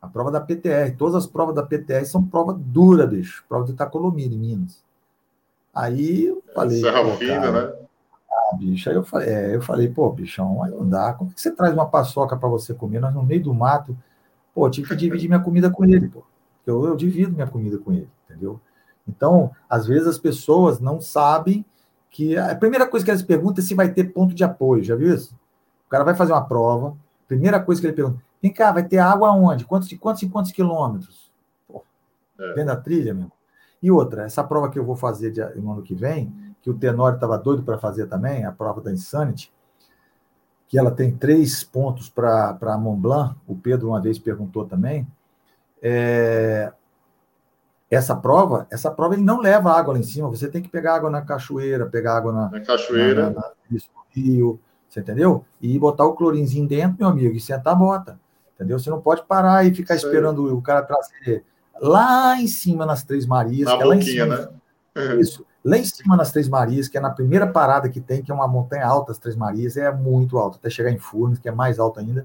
A prova da PTR. Todas as provas da PTR são prova dura, bicho. Prova de Itacolomina, em Minas. Aí eu falei. Serra fina, né? Ah, bicho. Aí eu falei, é, eu falei, pô, bichão, aí não dá. Como é que você traz uma paçoca para você comer? Nós no meio do mato. Pô, tive que dividir minha comida com ele, pô. Eu, eu divido minha comida com ele, entendeu? Então, às vezes as pessoas não sabem que a primeira coisa que elas perguntam é se vai ter ponto de apoio, já viu isso? O cara vai fazer uma prova, primeira coisa que ele pergunta, vem cá, vai ter água aonde? Quantos, quantos e quantos quilômetros? Pô, é. Vendo a trilha, meu. E outra, essa prova que eu vou fazer de, no ano que vem, que o Tenório estava doido para fazer também, a prova da Insanity, que ela tem três pontos para Mont Blanc, o Pedro uma vez perguntou também, é, essa prova, essa prova ele não leva água lá em cima, você tem que pegar água na cachoeira, pegar água na, na cachoeira, na, na, rio, você entendeu? E botar o clorinzinho dentro, meu amigo, e sentar a bota, entendeu? Você não pode parar e ficar Isso esperando aí. o cara trazer lá em cima nas Três Marias. Na que é lá boquinha, em cima, né? Isso. Lá em cima nas Três Marias, que é na primeira parada que tem, que é uma montanha alta, as Três Marias, é muito alta, até chegar em Furnas, que é mais alto ainda.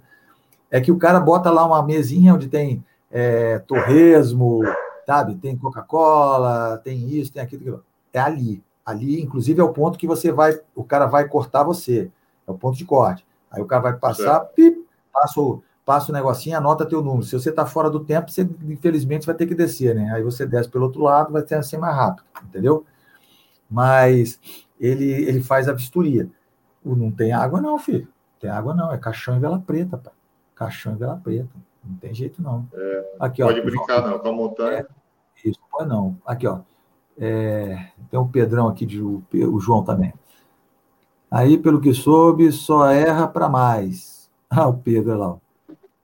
É que o cara bota lá uma mesinha onde tem é, torresmo, sabe? Tem Coca-Cola, tem isso, tem aquilo, aquilo. É ali. Ali, inclusive, é o ponto que você vai, o cara vai cortar você. É o ponto de corte. Aí o cara vai passar, pip, passa o, passa o negocinho, anota teu número. Se você está fora do tempo, você infelizmente vai ter que descer, né? Aí você desce pelo outro lado, vai ser mais rápido, entendeu? Mas ele, ele faz a vistoria. Não tem água, não, filho. Tem água, não. É caixão e vela preta, pai. Caixão e vela preta. Não tem jeito, não. É, Aqui, pode ó, brincar, não, com a montanha. É, isso, pode não. Aqui, ó. É, tem o Pedrão aqui, de, o, o João também. Aí, pelo que soube, só erra para mais. Ah, o Pedro, lá.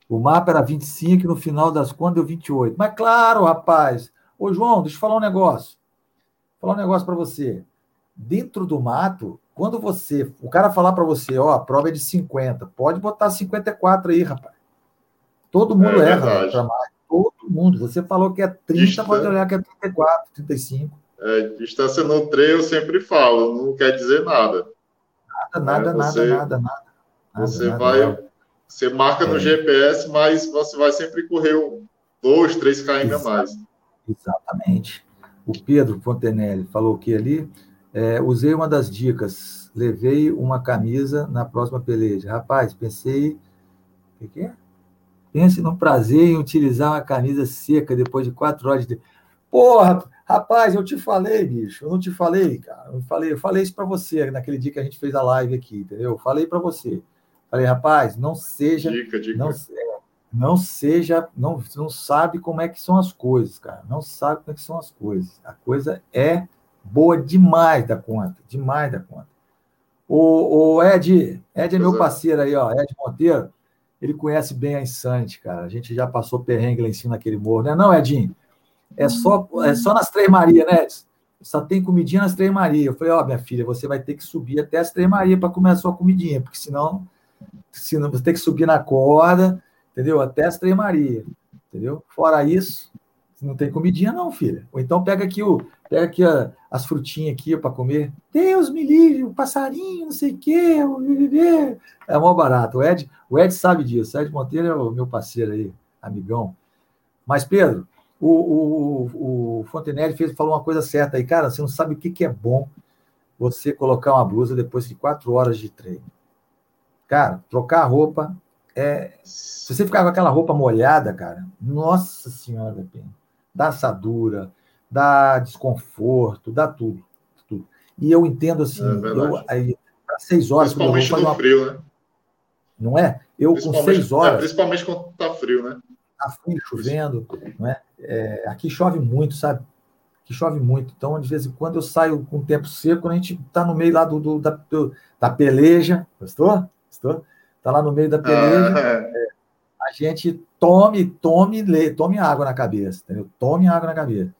O mapa era 25 e no final das contas deu 28. Mas claro, rapaz. Ô, João, deixa eu falar um negócio. Falar um negócio para você. Dentro do mato, quando você, o cara falar para você, ó, a prova é de 50, pode botar 54 aí, rapaz. Todo mundo é erra para mais. Todo mundo. Você falou que é 30, Dista... pode olhar que é 34, 35. É, distância no treino eu sempre falo, não quer dizer nada. Nada, nada, é, você, nada, nada, nada. Você nada, vai, nada. você marca no é. GPS, mas você vai sempre correr dois, três km a mais. Exatamente. O Pedro Fontenelle falou que ali, é, usei uma das dicas, levei uma camisa na próxima peleja. Rapaz, pensei, o que, é? Pense no prazer em utilizar uma camisa seca depois de quatro horas de. Porra, rapaz, eu te falei, bicho. Eu não te falei, cara. Eu falei, eu falei isso para você naquele dia que a gente fez a live aqui, entendeu? Eu falei para você. Falei, rapaz, não seja. Dica, dica. Não, não seja. Não, não sabe como é que são as coisas, cara. Não sabe como é que são as coisas. A coisa é boa demais da conta. Demais da conta. O, o Ed, Ed é meu parceiro aí, ó. Ed Monteiro ele conhece bem a Insante, cara. A gente já passou perrengue lá em cima naquele morro, né? Não, Edinho? É só, é só nas Três Marias, né, Edson? Só tem comidinha nas Três Marias. Eu falei, ó, oh, minha filha, você vai ter que subir até as Três Marias para comer a sua comidinha, porque senão, senão você tem que subir na corda, entendeu? Até as Três Marias, entendeu? Fora isso, não tem comidinha, não, filha. Ou então pega aqui o, pega aqui a, as frutinhas aqui para comer. Deus me livre, o passarinho, não sei o quê, o viver. É mó barato. O Ed, o Ed sabe disso. O Ed Monteiro é o meu parceiro aí, amigão. Mas, Pedro, o, o, o Fontenelle fez, falou uma coisa certa aí. Cara, você não sabe o que, que é bom você colocar uma blusa depois de quatro horas de treino. Cara, trocar a roupa é. Se você ficar com aquela roupa molhada, cara, nossa senhora, dá assadura, dá desconforto, dá tudo. tudo. E eu entendo assim, é eu, aí, seis horas. Principalmente no uma... frio, né? Não é? Eu com seis horas. É, principalmente quando tá frio, né? Tá frio, chovendo, não é? é? Aqui chove muito, sabe? Aqui chove muito. Então, de vez em quando, eu saio com o tempo seco, a gente tá no meio lá do, do, da, do da peleja. Gostou? Gostou? Tá lá no meio da peleja. Ah, é. a gente tome, tome, lê, tome água na cabeça, entendeu? Tome água na cabeça.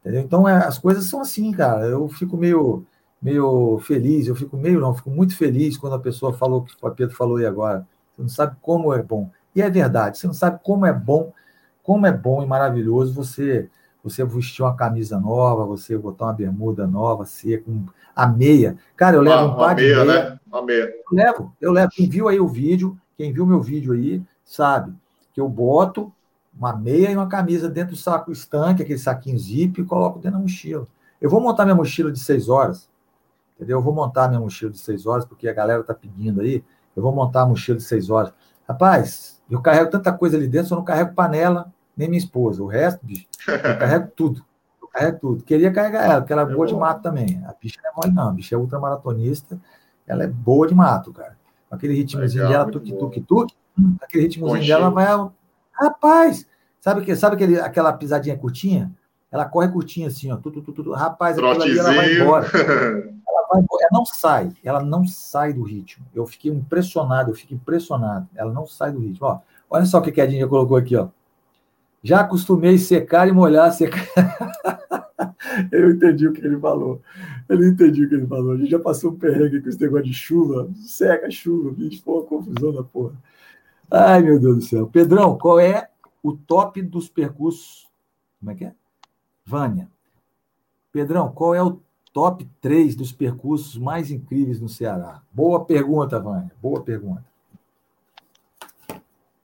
Entendeu? Então, é, as coisas são assim, cara. Eu fico meio, meio feliz, eu fico meio, não, fico muito feliz quando a pessoa falou o que o Pedro falou aí agora. Você não sabe como é bom. E é verdade, você não sabe como é bom, como é bom e maravilhoso você você vestir uma camisa nova, você botar uma bermuda nova, seca, um, a meia. Cara, eu levo um par de meia. Né? Meia. Eu levo, eu levo. Quem viu aí o vídeo, quem viu meu vídeo aí, sabe que eu boto uma meia e uma camisa dentro do saco estanque, aquele saquinho zip, e coloco dentro da mochila. Eu vou montar minha mochila de seis horas, entendeu? Eu vou montar minha mochila de seis horas, porque a galera tá pedindo aí. Eu vou montar a mochila de seis horas. Rapaz, eu carrego tanta coisa ali dentro, eu não carrego panela, nem minha esposa. O resto, bicho, eu carrego tudo. Eu carrego tudo. Queria carregar ela, porque ela é boa de mato também. A bicha não é mole, não. A bicha é ultramaratonista, ela é boa de mato, cara. Aquele ritmozinho dela, hum, aquele ritmozinho dela vai Rapaz, sabe, que, sabe aquele, aquela pisadinha curtinha? Ela corre curtinha assim, ó. Tudo, tudo, tudo. Rapaz, aquela ali ela vai embora. ela, vai embora. ela não sai, ela não sai do ritmo. Eu fiquei impressionado, eu fico impressionado. Ela não sai do ritmo. Ó, olha só o que a Dinha colocou aqui, ó. Já acostumei secar e molhar, secar. Eu entendi o que ele falou. Ele entendi o que ele falou. A gente já passou um perrengue com esse negócio de chuva. Seca chuva, bicho. Pô, confusão da porra. Ai, meu Deus do céu. Pedrão, qual é o top dos percursos Como é que é? Vânia. Pedrão, qual é o top 3 dos percursos mais incríveis no Ceará? Boa pergunta, Vânia. Boa pergunta.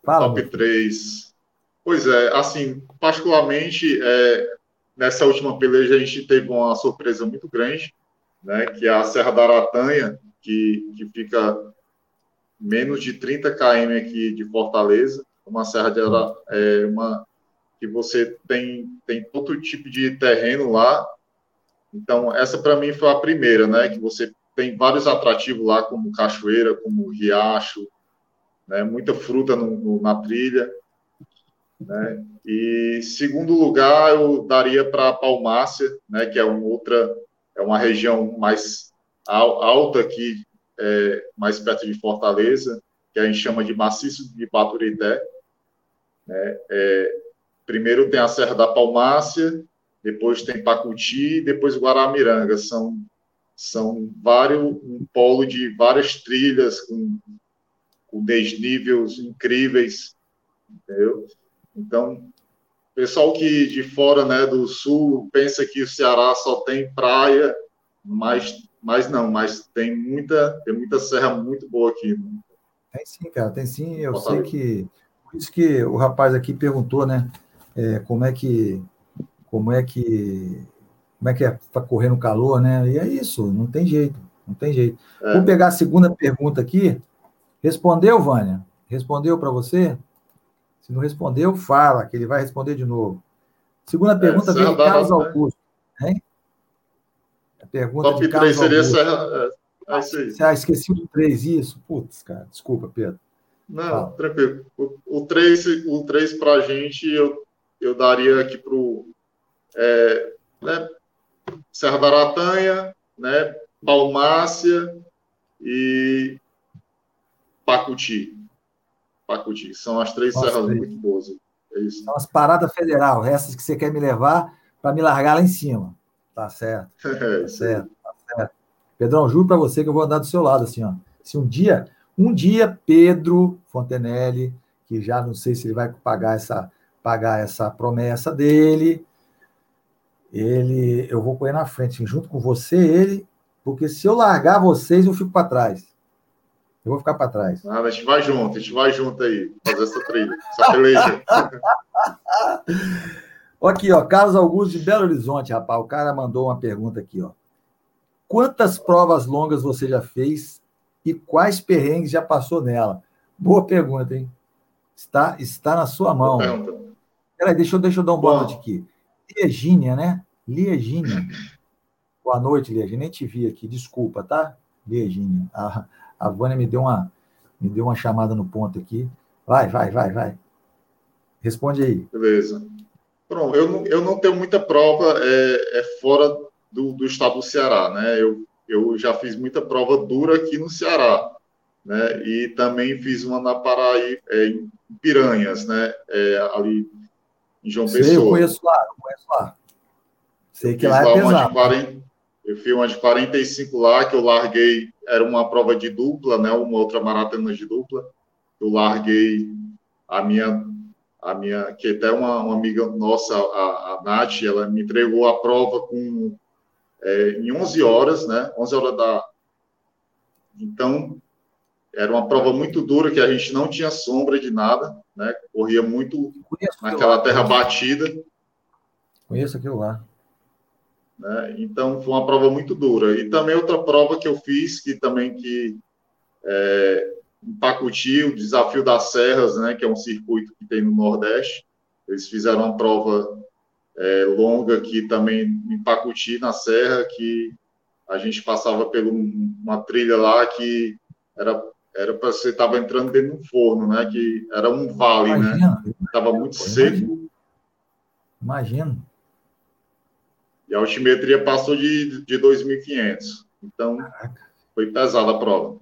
Fala, top 3. Pois é, assim, particularmente, é, nessa última peleja a gente teve uma surpresa muito grande, né, que é a Serra da Aratanha, que, que fica menos de 30 km aqui de Fortaleza, uma serra de é, uma que você tem tem todo tipo de terreno lá. Então essa para mim foi a primeira, né? Que você tem vários atrativos lá, como cachoeira, como riacho, né? Muita fruta no, no, na trilha, né? E segundo lugar eu daria para Palmácia, né? Que é uma outra é uma região mais alta aqui é, mais perto de Fortaleza, que a gente chama de maciço de Baturité. Né? É, primeiro tem a Serra da Palmácia, depois tem Pacuti, depois Guaramiranga. São, são vários, um polo de várias trilhas com, com desníveis incríveis, entendeu? Então, pessoal que de fora, né, do sul, pensa que o Ceará só tem praia, mas mas não, mas tem muita, tem muita serra muito boa aqui. Tem sim, cara, tem sim. Eu sei que. Por isso que o rapaz aqui perguntou, né? É, como é que. Como é que. Como é que é para correr no calor, né? E é isso, não tem jeito, não tem jeito. É. Vou pegar a segunda pergunta aqui. Respondeu, Vânia? Respondeu para você? Se não respondeu, fala, que ele vai responder de novo. Segunda é, pergunta é, vem de Carlos Augusto. Hein? pergunta Top de 3 seria essa. É, é. Ah, esqueci do 3, isso? Putz, cara, desculpa, Pedro. Não, Fala. tranquilo. O, 3, o 3 para a gente, eu, eu daria aqui para o é, né, Serra da Aratanha, né, Palmácia e Pacuti. Pacuti. São as três Nossa, serras muito boas. É isso. São as paradas federal, essas que você quer me levar para me largar lá em cima. Tá certo. Tá certo, tá certo. Pedrão, juro para você que eu vou andar do seu lado, assim, ó. Se um dia, um dia, Pedro Fontenelle, que já não sei se ele vai pagar essa, pagar essa promessa dele, ele, eu vou correr na frente, assim, junto com você, ele, porque se eu largar vocês, eu fico para trás. Eu vou ficar para trás. Ah, a gente vai junto, a gente vai junto aí, fazer essa trilha, essa peleja. Aqui, ó, Carlos Augusto de Belo Horizonte, rapaz. O cara mandou uma pergunta aqui, ó. Quantas provas longas você já fez e quais perrengues já passou nela? Boa pergunta, hein? Está, está na sua mão. Peraí, deixa, eu, deixa eu dar um boa noite aqui. Liegínia, né? Liegínia. Boa noite, Liegínia. Nem te vi aqui, desculpa, tá? Liegínia. A, a Vânia me deu, uma, me deu uma chamada no ponto aqui. Vai, vai, vai, vai. Responde aí. Beleza. Pronto, eu não, eu não tenho muita prova é, é fora do, do estado do Ceará, né? Eu, eu já fiz muita prova dura aqui no Ceará, né? E também fiz uma na Paraíba, é, em Piranhas, né? É, ali em João Sei, Pessoa. Eu conheço lá, eu conheço lá. Sei que lá é pesado. 40, eu fiz uma de 45 lá, que eu larguei, era uma prova de dupla, né? Uma outra maratona de dupla. Eu larguei a minha a minha, que até uma, uma amiga nossa, a, a Nath, ela me entregou a prova com é, em 11 horas, né? 11 horas da. Então, era uma prova muito dura, que a gente não tinha sombra de nada, né? Corria muito naquela terra batida. Conheço aquilo lá. Né? Então, foi uma prova muito dura. E também outra prova que eu fiz, que também que é, em Pacuti, o Desafio das Serras, né, que é um circuito que tem no Nordeste. Eles fizeram uma prova é, longa aqui também em Pacuti, na Serra, que a gente passava por uma trilha lá que era era para você estava entrando dentro de um forno, né? Que era um vale, né? imagina, né? Estava muito seco. Imagino. E a altimetria passou de, de 2.500. Então, Caraca. foi pesada a prova.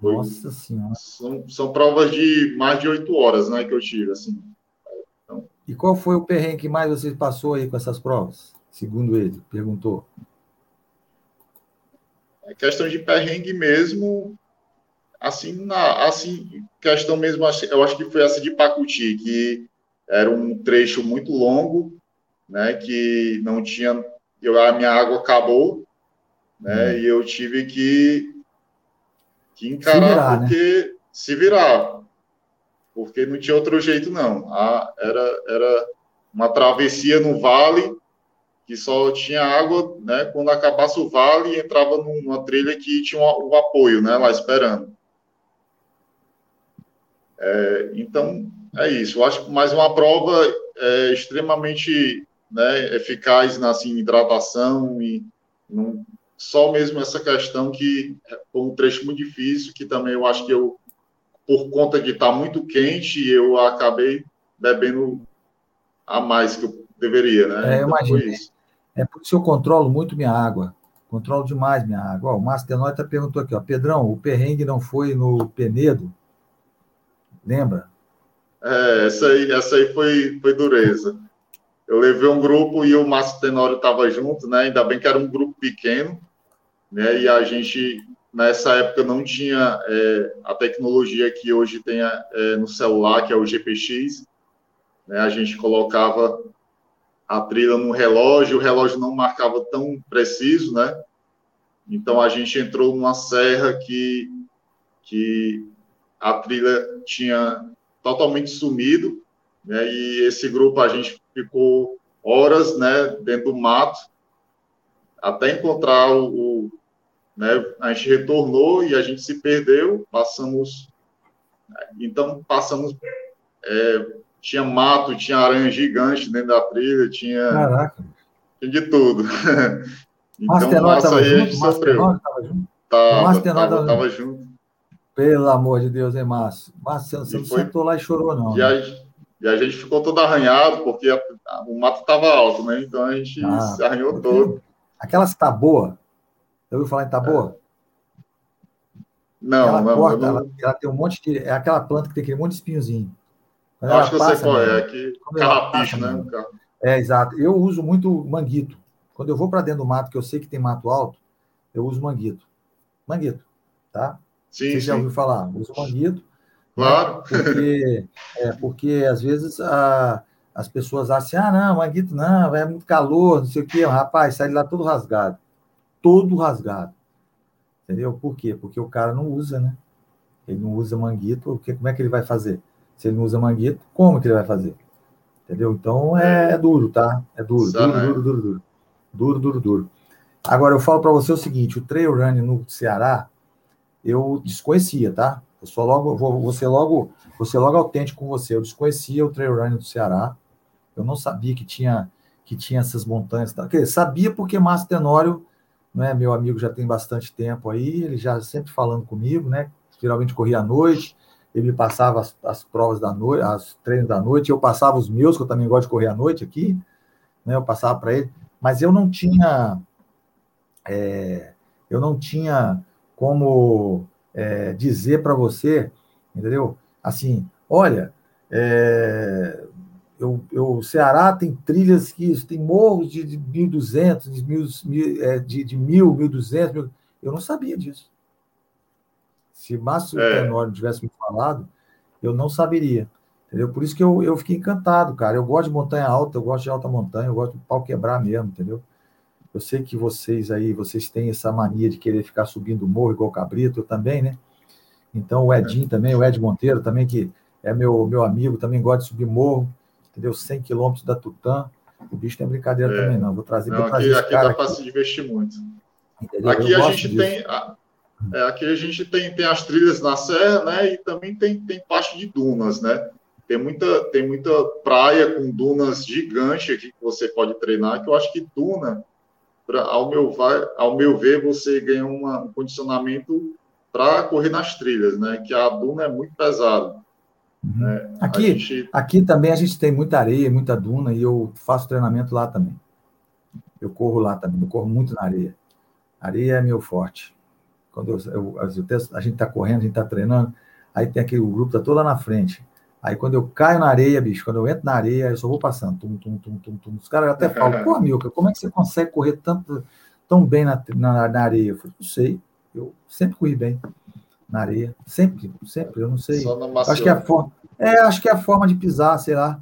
Nossa Senhora. São, são provas de mais de oito horas, né, que eu tive, assim. Então... E qual foi o perrengue que mais você passou aí com essas provas? Segundo ele, perguntou. É questão de perrengue mesmo, assim, na, assim, questão mesmo, eu acho que foi essa de Pacuti, que era um trecho muito longo, né, que não tinha, eu, a minha água acabou, né, hum. e eu tive que, que encarar, se virar, né? porque né? se virar, porque não tinha outro jeito, não. A, era, era uma travessia no vale, que só tinha água, né, quando acabasse o vale, entrava numa trilha que tinha um, um apoio, né, lá esperando. É, então, é isso. Eu acho que mais uma prova é, extremamente né, eficaz na assim, hidratação e não, só mesmo essa questão que foi um trecho muito difícil, que também eu acho que eu, por conta de estar muito quente, eu acabei bebendo a mais que eu deveria, né? É, então, imagino. É por isso que eu controlo muito minha água. Controlo demais minha água. Ó, o Márcio Tenóita perguntou aqui, ó, Pedrão, o perrengue não foi no Penedo? Lembra? É, essa aí, essa aí foi, foi dureza. Eu levei um grupo e o Márcio Tenório estava junto, né? Ainda bem que era um grupo pequeno, né? E a gente, nessa época, não tinha é, a tecnologia que hoje tem é, no celular, que é o GPX. Né? A gente colocava a trilha no relógio, o relógio não marcava tão preciso, né? Então a gente entrou numa serra que, que a trilha tinha totalmente sumido, né? E esse grupo a gente ficou horas, né, dentro do mato, até encontrar o, o né? A gente retornou e a gente se perdeu, passamos, então passamos, é, tinha mato, tinha aranha gigante dentro da trilha, tinha, Caraca. tinha de tudo. então, nossa, aí junto? a gente sofreu. Estava junto? Tava, tava, tava junto. Pelo amor de Deus, hein, Márcio? Márcio, você não foi... sentou lá e chorou, não. E, né? E a gente ficou todo arranhado, porque a, a, o mato estava alto, né? Então a gente ah, se arranhou porque... todo. Aquelas taboa, você ouviu falar em taboa? Não, ela não, corta, não... Ela, ela, tem um monte de. É aquela planta que tem aquele monte de espinhozinho. Quando Acho que eu sei qual é, aqui, carrapicho, né? É, exato. Eu uso muito manguito. Quando eu vou para dentro do mato, que eu sei que tem mato alto, eu uso manguito. Manguito, tá? Sim, Você já ouviu falar? Usa manguito. Né? Claro. Né? Porque, é, porque às vezes a, as pessoas acham assim, ah, não, manguito não, é muito calor, não sei o quê. Rapaz, sai de lá todo rasgado. Todo rasgado. Entendeu? Por quê? Porque o cara não usa, né? Ele não usa manguito, porque, como é que ele vai fazer? Se ele não usa manguito, como que ele vai fazer? Entendeu? Então é, é duro, tá? É duro, duro, duro, duro, duro. Duro, duro, duro. Agora, eu falo para você o seguinte: o trail running no Ceará, eu desconhecia, tá? Eu só logo, vou, vou ser logo, ser logo autêntico com você. Eu desconhecia o trail running do Ceará. Eu não sabia que tinha que tinha essas montanhas. Tá? Quer dizer, sabia porque Márcio Tenório, né, meu amigo já tem bastante tempo aí, ele já sempre falando comigo, né? Geralmente corria à noite, ele passava as, as provas da noite, as treinos da noite, eu passava os meus, que eu também gosto de correr à noite aqui, né? Eu passava para ele, mas eu não tinha é, eu não tinha como é, dizer para você, entendeu? Assim, olha, é, eu, eu, o Ceará tem trilhas que tem morros de, de 1.200, de, mil, é, de, de 1.000, 1.200, eu não sabia disso. Se Márcio é. Tenório tivesse me falado, eu não saberia. Entendeu? Por isso que eu, eu fiquei encantado, cara. Eu gosto de montanha alta, eu gosto de alta montanha, eu gosto de pau quebrar mesmo, entendeu? Eu sei que vocês aí, vocês têm essa mania de querer ficar subindo o morro igual cabrito, eu também, né? Então o Edinho também, o Ed Monteiro também, que é meu, meu amigo, também gosta de subir morro, entendeu? 100 quilômetros da Tutã. O bicho tem brincadeira é. também, não. Vou trazer, não, vou trazer aqui, aqui dá para se divertir muito. Entendeu? Aqui a gente disso. tem. É, aqui a gente tem, tem as trilhas na serra, né? E também tem, tem parte de dunas, né? Tem muita, tem muita praia com dunas gigantes aqui que você pode treinar, que eu acho que duna pra, ao, meu, ao meu ver, você ganha uma, um condicionamento para correr nas trilhas, né? Que a duna é muito pesada. Uhum. Né? Aqui, gente... aqui também a gente tem muita areia, muita duna, e eu faço treinamento lá também. Eu corro lá também, eu corro muito na areia. Areia é meu forte. Quando eu, eu, eu a gente está correndo, a gente está treinando, aí tem aquele grupo, está todo lá na frente. Aí quando eu caio na areia, bicho, quando eu entro na areia, eu só vou passando. Tum, tum, tum, tum, tum. Os caras até falam, pô, Milka, como é que você consegue correr tanto, tão bem na, na, na areia? Eu falei, não sei, eu sempre corri bem na areia. Sempre, sempre, eu não sei. Só acho que é a forma. É, acho que é a forma de pisar, sei lá.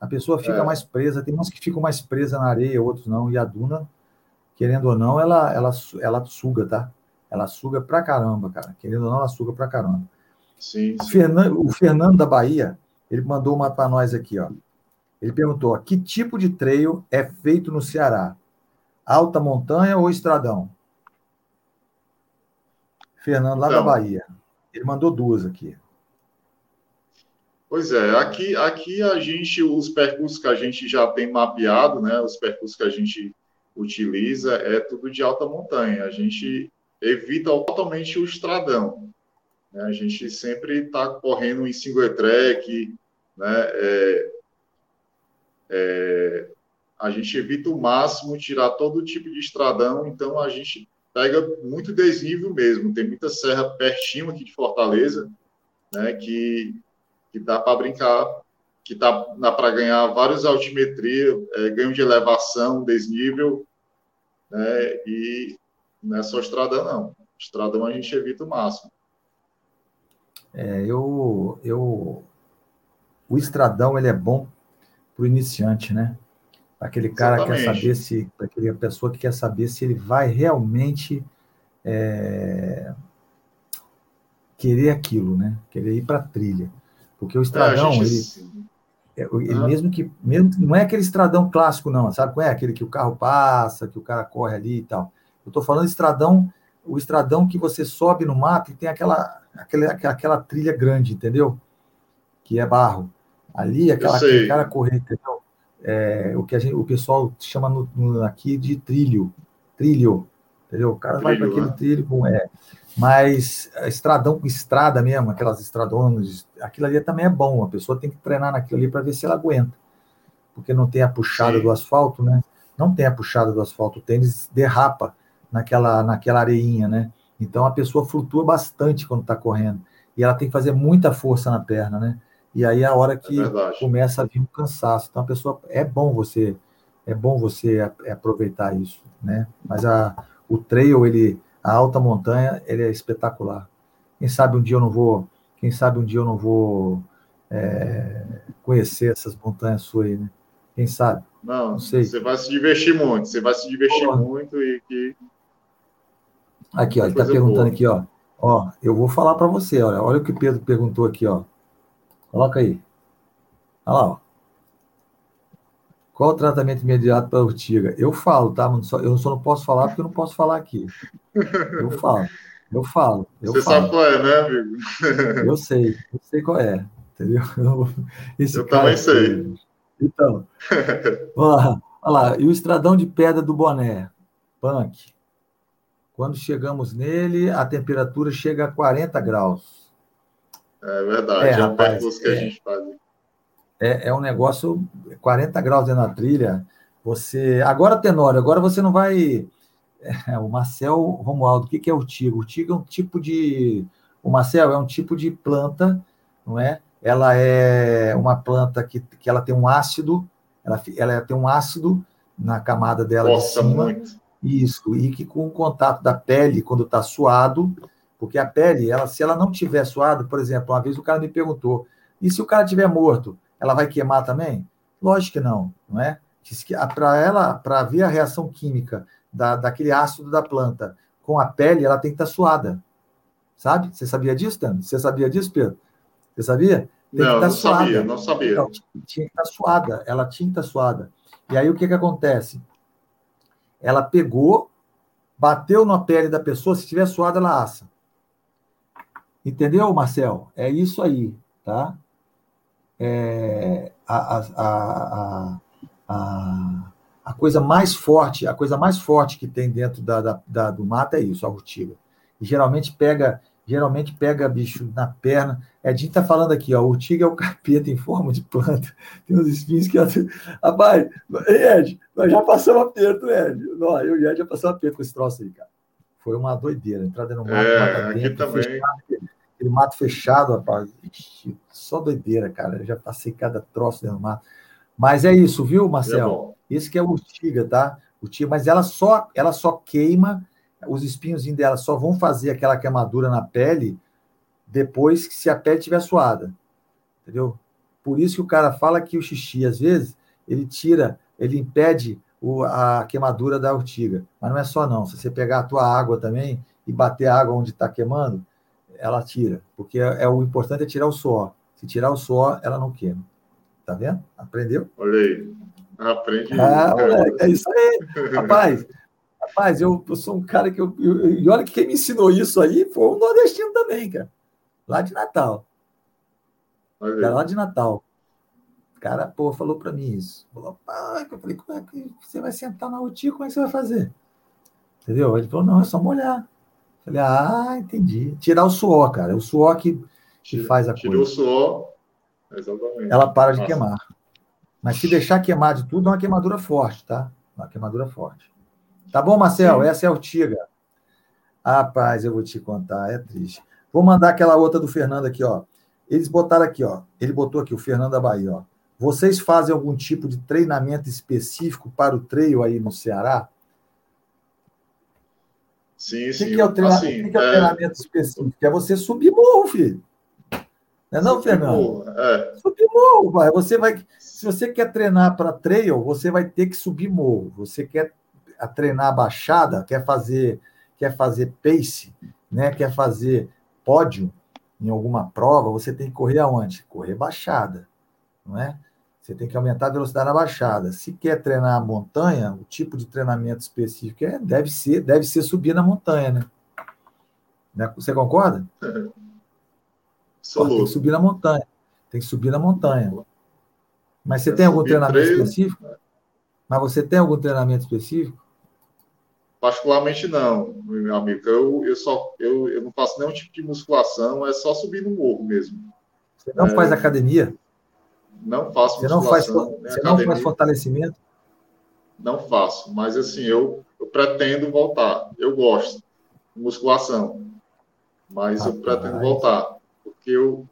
a pessoa fica é. mais presa. Tem uns que ficam mais presas na areia, outros não. E a duna, querendo ou não, ela, ela, ela suga, tá? Ela suga pra caramba, cara. Querendo ou não, ela suga pra caramba. Sim, sim. O, Fernando, o Fernando da Bahia, ele mandou uma para nós aqui, ó. Ele perguntou: que tipo de trail é feito no Ceará? Alta montanha ou estradão? Fernando, lá então, da Bahia. Ele mandou duas aqui. Pois é, aqui, aqui a gente, os percursos que a gente já tem mapeado, né, os percursos que a gente utiliza, é tudo de alta montanha. A gente evita totalmente o estradão. Né? A gente sempre está correndo em single track, né? É, é, a gente evita o máximo tirar todo tipo de estradão, então a gente pega muito desnível mesmo. Tem muita serra pertinho aqui de Fortaleza, né, que, que dá para brincar, que dá, dá para ganhar vários altimetria, é, ganho de elevação, desnível, né, e não é só estradão, não. Estradão a gente evita o máximo. É, eu, eu, o estradão ele é bom para o iniciante, né? Aquele cara Exatamente. quer saber se, aquela pessoa que quer saber se ele vai realmente é, querer aquilo, né? Querer ir para a trilha, porque o estradão é, gente... ele, é, ele ah. mesmo que mesmo não é aquele estradão clássico não, sabe? Não é aquele que o carro passa, que o cara corre ali e tal. Eu estou falando estradão, o estradão que você sobe no mato e tem aquela aquela, aquela trilha grande, entendeu? Que é barro. Ali, aquela, cara correr, entendeu? É, o que a gente, o pessoal chama no, no, aqui de trilho. Trilho. Entendeu? O cara trilho, vai para aquele né? trilho com. É. Mas estradão com estrada mesmo, aquelas estradonas, aquilo ali também é bom. A pessoa tem que treinar naquilo ali para ver se ela aguenta. Porque não tem a puxada Sim. do asfalto, né? Não tem a puxada do asfalto. O tênis derrapa naquela, naquela areinha, né? Então a pessoa flutua bastante quando está correndo. E ela tem que fazer muita força na perna, né? E aí é a hora que é começa a vir um cansaço. Então a pessoa é bom você é bom você aproveitar isso, né? Mas a, o trail ele a alta montanha ele é espetacular. Quem sabe um dia eu não vou quem sabe um dia eu não vou é, conhecer essas montanhas suas aí, né? Quem sabe? Não, não sei. Você vai se divertir muito. Você vai se divertir muito e que Aqui, ó, ele está perguntando aqui, ó. Ó, eu vou falar para você, olha, olha o que o Pedro perguntou aqui, ó. Coloca aí. Olha lá, ó. Qual o tratamento imediato para urtiga? Eu falo, tá? Eu só não posso falar porque eu não posso falar aqui. Eu falo, eu falo. Eu você falo. sabe qual é, né, amigo? Eu sei, eu sei qual é, entendeu? Esse eu também sei. Então, ó, olha lá, e o estradão de pedra do boné, punk. Quando chegamos nele, a temperatura chega a 40 graus. É verdade, é, rapaz, que a é, gente faz. É, é um negócio, 40 graus dentro da trilha. Você. Agora, Tenório, agora você não vai. É, o Marcel Romualdo, o que, que é urtiga? Urtiga é um tipo de. O Marcel é um tipo de planta, não é? Ela é uma planta que, que ela tem um ácido, ela, ela tem um ácido na camada dela Nossa, de cima. Muito. Isso, e que com o contato da pele, quando está suado, porque a pele, ela, se ela não tiver suado, por exemplo, uma vez o cara me perguntou, e se o cara tiver morto, ela vai queimar também? Lógico que não, não é? Para ela, para ver a reação química da, daquele ácido da planta com a pele, ela tem que estar tá suada. Sabe? Você sabia disso, Dan? Você sabia disso, Pedro? Você sabia? Tem não, tá não suada. sabia, não sabia. Então, tinha que estar tá suada, ela tinha que estar tá suada. E aí o que, que acontece? Ela pegou, bateu na pele da pessoa, se estiver suada, ela assa. Entendeu, Marcel? É isso aí, tá? É, a, a, a, a, a, coisa mais forte, a coisa mais forte que tem dentro da, da, da do mato é isso, a urtiga. E geralmente pega geralmente pega bicho na perna. Edinho está falando aqui, ó, o urtiga é o capeta em forma de planta. Tem uns espinhos que. Rapaz, Ed, nós já passamos aperto, Ed. Não, eu e Ed já passamos aperto com esse troço aí, cara. Foi uma doideira. Entrada no mato, é, mato dentro, fechado, aquele mato fechado, rapaz. Ixi, só doideira, cara. Eu já passei cada troço dentro do mato. Mas é isso, viu, Marcel? É Esse que é o urtiga, tá? Urtiga, mas ela só, ela só queima os espinhos dela só vão fazer aquela queimadura na pele depois que se a pele estiver suada. Entendeu? Por isso que o cara fala que o xixi, às vezes, ele tira, ele impede o, a queimadura da urtiga. Mas não é só não. Se você pegar a tua água também e bater a água onde está queimando, ela tira. Porque é, é, o importante é tirar o suor. Se tirar o suor, ela não queima. Tá vendo? Aprendeu? Olha aí. Aprendi. Ah, moleque, é isso aí. Rapaz, rapaz eu, eu, sou um cara que. Eu, eu, e olha que quem me ensinou isso aí foi um nordestino também, cara. Lá de Natal. Cara, lá de Natal. O cara, pô, falou para mim isso. Falou, pai, eu falei, como é que você vai sentar na UTI? Como é que você vai fazer? Entendeu? Ele falou, não, é só molhar. Eu falei, ah, entendi. Tirar o suor, cara. É o suor que, que faz a Tirou coisa. Tirou o suor, exatamente. Ela para de Nossa. queimar. Mas se deixar queimar de tudo, é uma queimadura forte, tá? Uma queimadura forte. Tá bom, Marcel? Sim. Essa é a Urtiga. Rapaz, eu vou te contar, é triste. Vou mandar aquela outra do Fernando aqui, ó. Eles botaram aqui, ó. Ele botou aqui, o Fernando da Bahia, ó. Vocês fazem algum tipo de treinamento específico para o trail aí no Ceará? Sim, sim. O que, é o, treina... assim, o que é o é. treinamento específico? É você subir morro, filho. Não é não, Fernando? É. Subir morro, vai. Você vai. Se você quer treinar para trail, você vai ter que subir morro. Você quer treinar baixada, quer fazer, quer fazer pace, né? Quer fazer pódio em alguma prova, você tem que correr aonde? Correr baixada, não é? Você tem que aumentar a velocidade na baixada. Se quer treinar a montanha, o tipo de treinamento específico é, deve ser, deve ser subir na montanha, né? né? Você concorda? Pô, tem que subir na montanha. Tem que subir na montanha. Mas você tem algum treinamento treino. específico? Mas você tem algum treinamento específico? Particularmente não, meu amigo. Eu, eu, só, eu, eu não faço nenhum tipo de musculação, é só subir no morro mesmo. Você não é, faz academia? Não faço você não faz, Você não faz fortalecimento? Não faço, mas assim, eu, eu pretendo voltar. Eu gosto de musculação, mas Rapaz. eu pretendo voltar. Porque eu.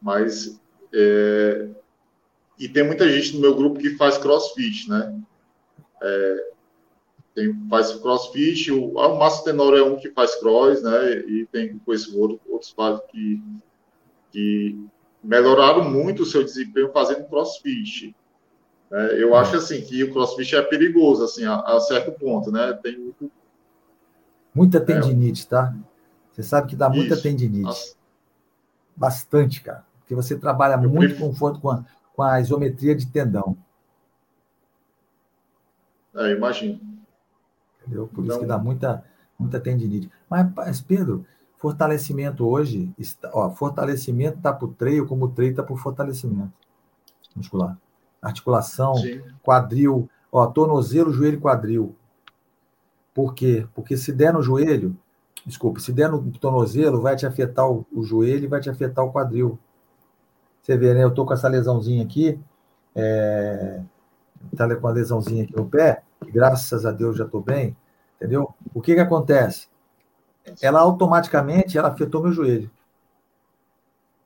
Mas. É, e tem muita gente no meu grupo que faz crossfit, né? É, tem, faz crossfit, o, o Márcio Tenor é um que faz cross, né? E tem com esse outro, outros que, que melhoraram muito o seu desempenho fazendo crossfit. É, eu acho assim que o crossfit é perigoso, assim, a, a certo ponto, né? Tem muito. Muita tendinite, é, tá? Você sabe que dá isso, muita tendinite. Bastante, cara. Porque você trabalha eu muito prefiro... com, com, a, com a isometria de tendão. É, imagino. Entendeu? Por então... isso que dá muita, muita tendinite. Mas, Pedro, fortalecimento hoje, está, ó, fortalecimento está para o treino como o treino está para o fortalecimento muscular. Articulação, Sim. quadril, ó, tornozelo, joelho e quadril. Por quê? Porque se der no joelho, desculpa, se der no tornozelo, vai te afetar o, o joelho e vai te afetar o quadril. Você vê, né? Eu tô com essa lesãozinha aqui, é, tá com a lesãozinha aqui no pé, graças a Deus já estou bem, entendeu? O que que acontece? Ela automaticamente ela afetou meu joelho.